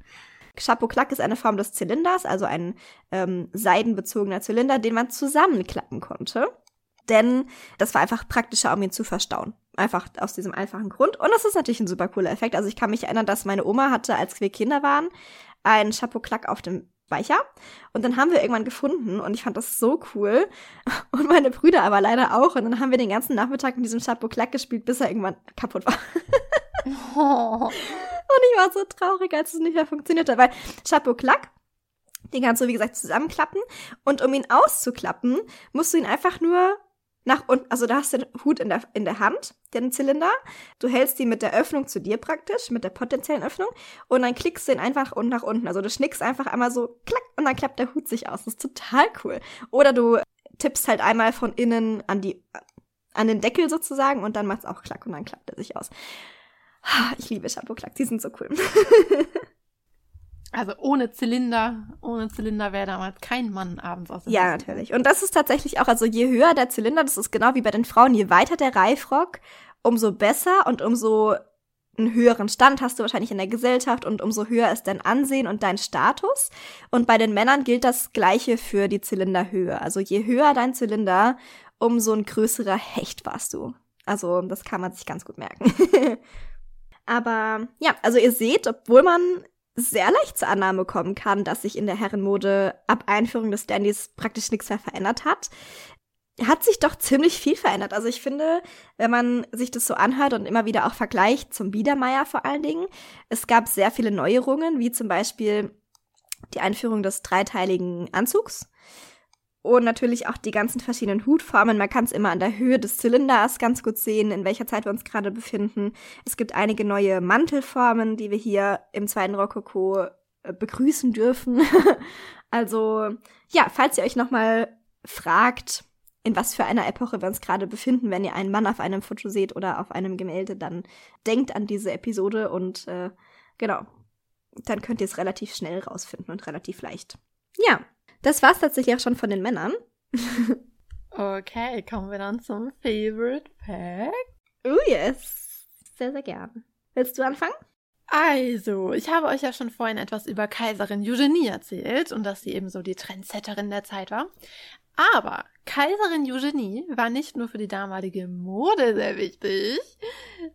Chapeau Clac ist eine Form des Zylinders, also ein ähm, seidenbezogener Zylinder, den man zusammenklappen konnte. Denn das war einfach praktischer, um ihn zu verstauen. Einfach aus diesem einfachen Grund. Und das ist natürlich ein super cooler Effekt. Also ich kann mich erinnern, dass meine Oma hatte, als wir Kinder waren, ein Chapeau Clac auf dem Speicher. Und dann haben wir irgendwann gefunden und ich fand das so cool. Und meine Brüder aber leider auch. Und dann haben wir den ganzen Nachmittag mit diesem Chapeau Clack gespielt, bis er irgendwann kaputt war. oh. Und ich war so traurig, als es nicht mehr funktionierte, weil Chapeau Clack, den kannst du, wie gesagt, zusammenklappen. Und um ihn auszuklappen, musst du ihn einfach nur nach unten, also da hast du den Hut in der, in der Hand, den Zylinder. Du hältst ihn mit der Öffnung zu dir praktisch, mit der potenziellen Öffnung. Und dann klickst du ihn einfach und nach unten. Also du schnickst einfach einmal so, klack, und dann klappt der Hut sich aus. Das ist total cool. Oder du tippst halt einmal von innen an die, an den Deckel sozusagen und dann macht's auch klack und dann klappt er sich aus. Ich liebe Chapeau Klack, die sind so cool. Also ohne Zylinder, ohne Zylinder wäre damals kein Mann abends aus dem Ja, Haus. natürlich. Und das ist tatsächlich auch, also je höher der Zylinder, das ist genau wie bei den Frauen, je weiter der Reifrock, umso besser und umso einen höheren Stand hast du wahrscheinlich in der Gesellschaft und umso höher ist dein Ansehen und dein Status. Und bei den Männern gilt das Gleiche für die Zylinderhöhe. Also je höher dein Zylinder, umso ein größerer Hecht warst du. Also das kann man sich ganz gut merken. Aber ja, also ihr seht, obwohl man sehr leicht zur Annahme kommen kann, dass sich in der Herrenmode ab Einführung des Dandys praktisch nichts mehr verändert hat, hat sich doch ziemlich viel verändert. Also ich finde, wenn man sich das so anhört und immer wieder auch vergleicht zum Biedermeier vor allen Dingen, es gab sehr viele Neuerungen, wie zum Beispiel die Einführung des dreiteiligen Anzugs und natürlich auch die ganzen verschiedenen Hutformen. Man kann es immer an der Höhe des Zylinders ganz gut sehen, in welcher Zeit wir uns gerade befinden. Es gibt einige neue Mantelformen, die wir hier im zweiten Rokoko äh, begrüßen dürfen. also ja, falls ihr euch nochmal fragt, in was für einer Epoche wir uns gerade befinden, wenn ihr einen Mann auf einem Foto seht oder auf einem Gemälde, dann denkt an diese Episode und äh, genau, dann könnt ihr es relativ schnell rausfinden und relativ leicht. Ja, das war's tatsächlich auch schon von den Männern. okay, kommen wir dann zum Favorite Pack. Oh yes. Sehr, sehr gern. Willst du anfangen? Also, ich habe euch ja schon vorhin etwas über Kaiserin Eugenie erzählt und dass sie eben so die Trendsetterin der Zeit war. Aber Kaiserin Eugenie war nicht nur für die damalige Mode sehr wichtig,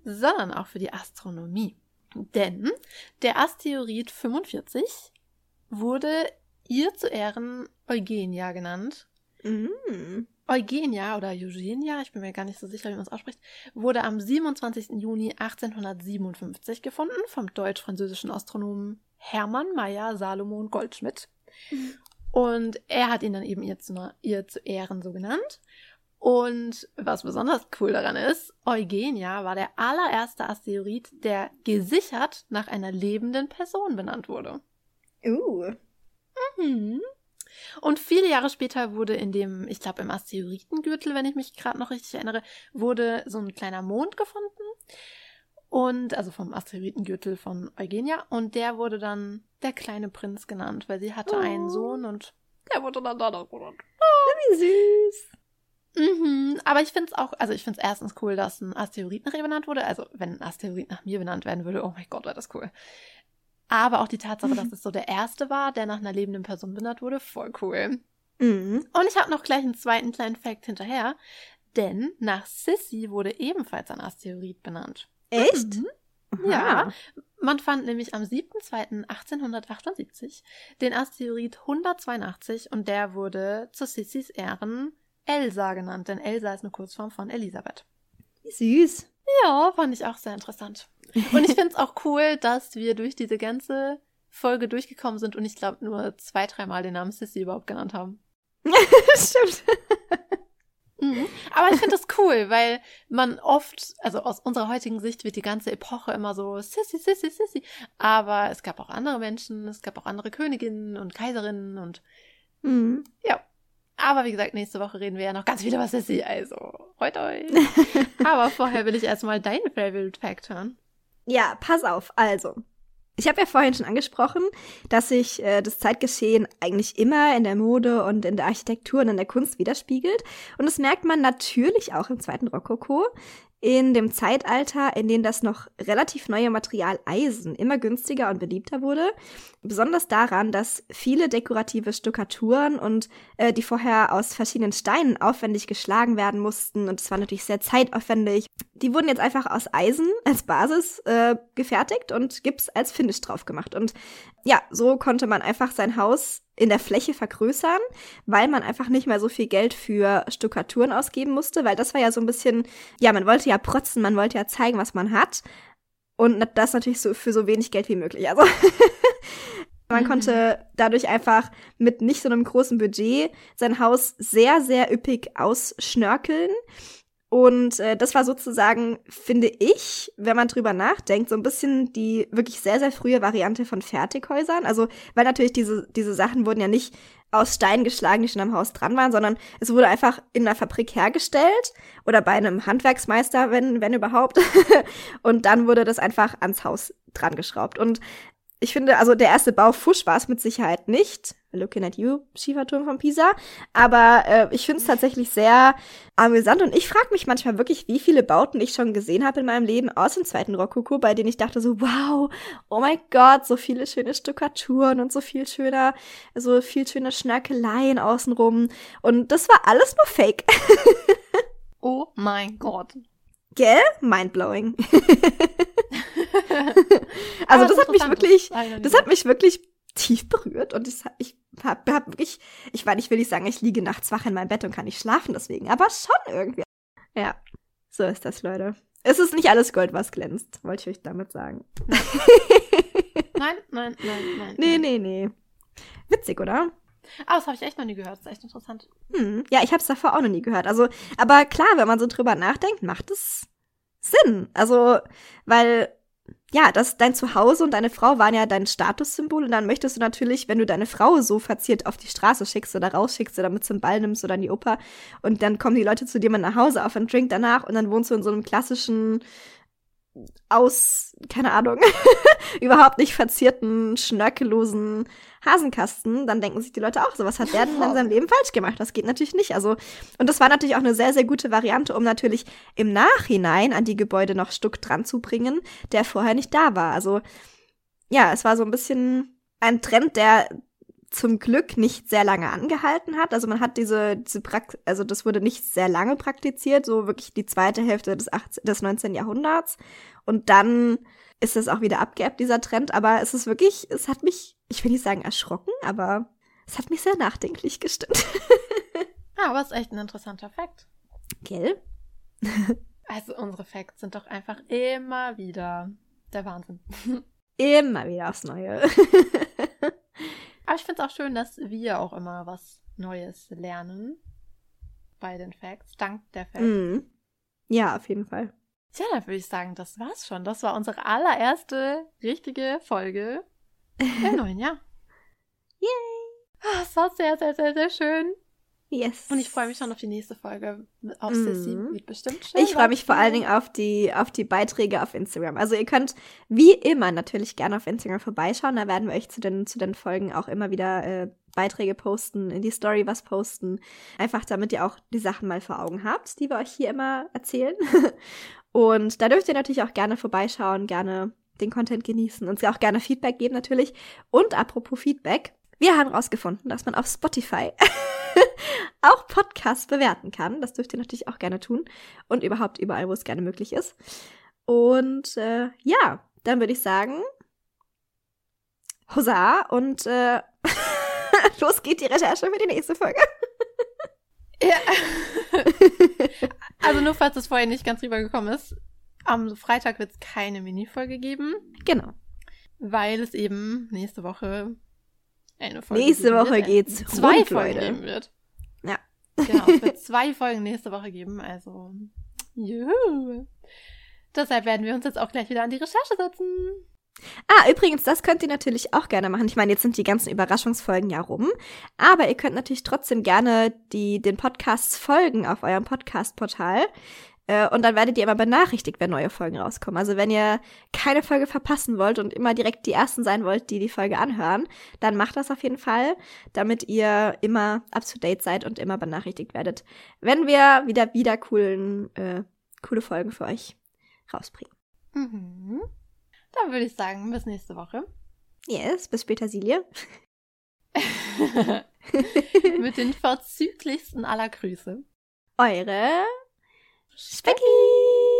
sondern auch für die Astronomie. Denn der Asteroid 45 wurde ihr zu Ehren Eugenia genannt. Mm. Eugenia oder Eugenia, ich bin mir gar nicht so sicher, wie man es ausspricht, wurde am 27. Juni 1857 gefunden vom deutsch-französischen Astronomen Hermann Meyer Salomon Goldschmidt. Mhm. Und er hat ihn dann eben ihr zu, ihr zu Ehren so genannt. Und was besonders cool daran ist, Eugenia war der allererste Asteroid, der gesichert nach einer lebenden Person benannt wurde. Uh. Mhm. Und viele Jahre später wurde in dem, ich glaube im Asteroidengürtel, wenn ich mich gerade noch richtig erinnere, wurde so ein kleiner Mond gefunden. Und, also vom Asteroidengürtel von Eugenia. Und der wurde dann der kleine Prinz genannt, weil sie hatte oh. einen Sohn und der wurde dann da genannt. Oh, wie süß. Mhm, aber ich finde es auch, also ich finde es erstens cool, dass ein Asteroid nach ihr benannt wurde. Also wenn ein Asteroid nach mir benannt werden würde, oh mein Gott, wäre das cool. Aber auch die Tatsache, mhm. dass es so der erste war, der nach einer lebenden Person benannt wurde, voll cool. Mhm. Und ich habe noch gleich einen zweiten kleinen Fact hinterher, denn nach Sissy wurde ebenfalls ein Asteroid benannt. Echt? Mhm. Ja, man fand nämlich am 7.2.1878 den Asteroid 182 und der wurde zu Sissys Ehren Elsa genannt, denn Elsa ist eine Kurzform von Elisabeth. Süß. Ja, fand ich auch sehr interessant. Und ich finde es auch cool, dass wir durch diese ganze Folge durchgekommen sind und ich glaube nur zwei, dreimal den Namen Sissy überhaupt genannt haben. Stimmt. Mhm. Aber ich finde das cool, weil man oft, also aus unserer heutigen Sicht wird die ganze Epoche immer so Sissy, Sissy, Sissy. Aber es gab auch andere Menschen, es gab auch andere Königinnen und Kaiserinnen und mhm. ja. Aber wie gesagt, nächste Woche reden wir ja noch ganz viel über Sissy, also freut euch. Aber vorher will ich erstmal deinen Favorite Fact hören. Ja, pass auf. Also, ich habe ja vorhin schon angesprochen, dass sich äh, das Zeitgeschehen eigentlich immer in der Mode und in der Architektur und in der Kunst widerspiegelt. Und das merkt man natürlich auch im zweiten Rokoko in dem Zeitalter, in dem das noch relativ neue Material Eisen immer günstiger und beliebter wurde. Besonders daran, dass viele dekorative Stuckaturen und äh, die vorher aus verschiedenen Steinen aufwendig geschlagen werden mussten und es war natürlich sehr zeitaufwendig. Die wurden jetzt einfach aus Eisen als Basis äh, gefertigt und Gips als Finish drauf gemacht. Und ja, so konnte man einfach sein Haus in der Fläche vergrößern, weil man einfach nicht mehr so viel Geld für Stuckaturen ausgeben musste, weil das war ja so ein bisschen, ja, man wollte ja protzen, man wollte ja zeigen, was man hat. Und das natürlich so für so wenig Geld wie möglich. Also man konnte dadurch einfach mit nicht so einem großen Budget sein Haus sehr, sehr üppig ausschnörkeln. Und äh, das war sozusagen, finde ich, wenn man drüber nachdenkt, so ein bisschen die wirklich sehr, sehr frühe Variante von Fertighäusern. Also, weil natürlich diese, diese Sachen wurden ja nicht aus Stein geschlagen, die schon am Haus dran waren, sondern es wurde einfach in einer Fabrik hergestellt oder bei einem Handwerksmeister, wenn, wenn überhaupt. und dann wurde das einfach ans Haus dran geschraubt. Und ich finde, also der erste Bau Fusch war es mit Sicherheit nicht. Looking at you, Schieferturm von Pisa. Aber äh, ich finde es tatsächlich sehr amüsant und ich frage mich manchmal wirklich, wie viele Bauten ich schon gesehen habe in meinem Leben aus dem zweiten Rokoko, bei denen ich dachte so, wow, oh mein Gott, so viele schöne Stuckaturen und so viel schöner, so viel schöne Schnörkeleien außenrum. Und das war alles nur Fake. oh mein Gott. Gell? Mindblowing. also das hat mich wirklich, das hat mich wirklich tief berührt und ich, ich hab, hab wirklich, ich meine, ich will nicht sagen, ich liege nachts wach in meinem Bett und kann nicht schlafen deswegen, aber schon irgendwie. Ja, so ist das, Leute. Es ist nicht alles Gold, was glänzt, wollte ich euch damit sagen. Nein, nein, nein, nein. Nee, nee, nee. Witzig, oder? Ah, das habe ich echt noch nie gehört. Das ist echt interessant. Hm. Ja, ich habe es davor auch noch nie gehört. Also, aber klar, wenn man so drüber nachdenkt, macht es Sinn. Also, weil ja, das dein Zuhause und deine Frau waren ja dein Statussymbol und dann möchtest du natürlich, wenn du deine Frau so verziert auf die Straße schickst oder rausschickst oder mit zum Ball nimmst oder in die Oper und dann kommen die Leute zu dir mal nach Hause auf einen Drink danach und dann wohnst du in so einem klassischen aus, keine Ahnung, überhaupt nicht verzierten, schnörkellosen Hasenkasten, dann denken sich die Leute auch so, was hat der denn in seinem Leben falsch gemacht? Das geht natürlich nicht. Also, und das war natürlich auch eine sehr, sehr gute Variante, um natürlich im Nachhinein an die Gebäude noch Stuck dran zu bringen, der vorher nicht da war. Also, ja, es war so ein bisschen ein Trend, der zum Glück nicht sehr lange angehalten hat. Also man hat diese, diese Prakt also das wurde nicht sehr lange praktiziert, so wirklich die zweite Hälfte des, 18, des 19. Jahrhunderts. Und dann ist es auch wieder abgeebbt, dieser Trend. Aber es ist wirklich, es hat mich, ich will nicht sagen erschrocken, aber es hat mich sehr nachdenklich gestimmt. ja, aber ist echt ein interessanter Fakt. Gell? also unsere Facts sind doch einfach immer wieder der Wahnsinn. Immer wieder aufs Neue. Aber ich finde es auch schön, dass wir auch immer was Neues lernen bei den Facts, dank der Facts. Mm. Ja, auf jeden Fall. Tja, dann würde ich sagen, das war's schon. Das war unsere allererste richtige Folge im neuen Jahr. Yay! Ah, Es war sehr, sehr, sehr, sehr schön. Yes. Und ich freue mich schon auf die nächste Folge. Auf Mhm. Sissy. Wird bestimmt schön. Ich freue mich vor allen Dingen. Auf die, auf die Beiträge auf Instagram. Also ihr könnt wie immer natürlich gerne auf Instagram vorbeischauen. Da werden wir euch zu den, zu den Folgen auch immer wieder äh, Beiträge posten, in die Story was posten. Einfach damit ihr auch die Sachen mal vor Augen habt, die wir euch hier immer erzählen. Und da dürft ihr natürlich auch gerne vorbeischauen, gerne den Content genießen und auch gerne Feedback geben natürlich. Und apropos Feedback, wir haben herausgefunden, dass man auf Spotify auch Podcasts bewerten kann. Das dürft ihr natürlich auch gerne tun. Und überhaupt überall, wo es gerne möglich ist. Und äh, ja, dann würde ich sagen, Husa und äh, los geht die Recherche für die nächste Folge. Ja. also nur falls es vorher nicht ganz rübergekommen ist. Am Freitag wird es keine Mini-Folge geben, Genau. weil es eben nächste Woche eine Folge Nächste Woche wird. geht's zwei rund, Folgen Leute. geben wird. Ja. Genau, es wird zwei Folgen nächste Woche geben, also juhu. Deshalb werden wir uns jetzt auch gleich wieder an die Recherche setzen. Ah, übrigens, das könnt ihr natürlich auch gerne machen. Ich meine, jetzt sind die ganzen Überraschungsfolgen ja rum. Aber ihr könnt natürlich trotzdem gerne die, den Podcasts folgen auf eurem Podcast-Portal. Äh, Und dann werdet ihr immer benachrichtigt, wenn neue Folgen rauskommen. Also wenn ihr keine Folge verpassen wollt und immer direkt die Ersten sein wollt, die die Folge anhören, dann macht das auf jeden Fall, damit ihr immer up-to-date seid und immer benachrichtigt werdet, wenn wir wieder, wieder coolen, äh, coole Folgen für euch rausbringen. Mhm. Dann würde ich sagen, bis nächste Woche. Yes, bis später, Silje. Mit den vorzüglichsten aller Grüße. Eure Spiky.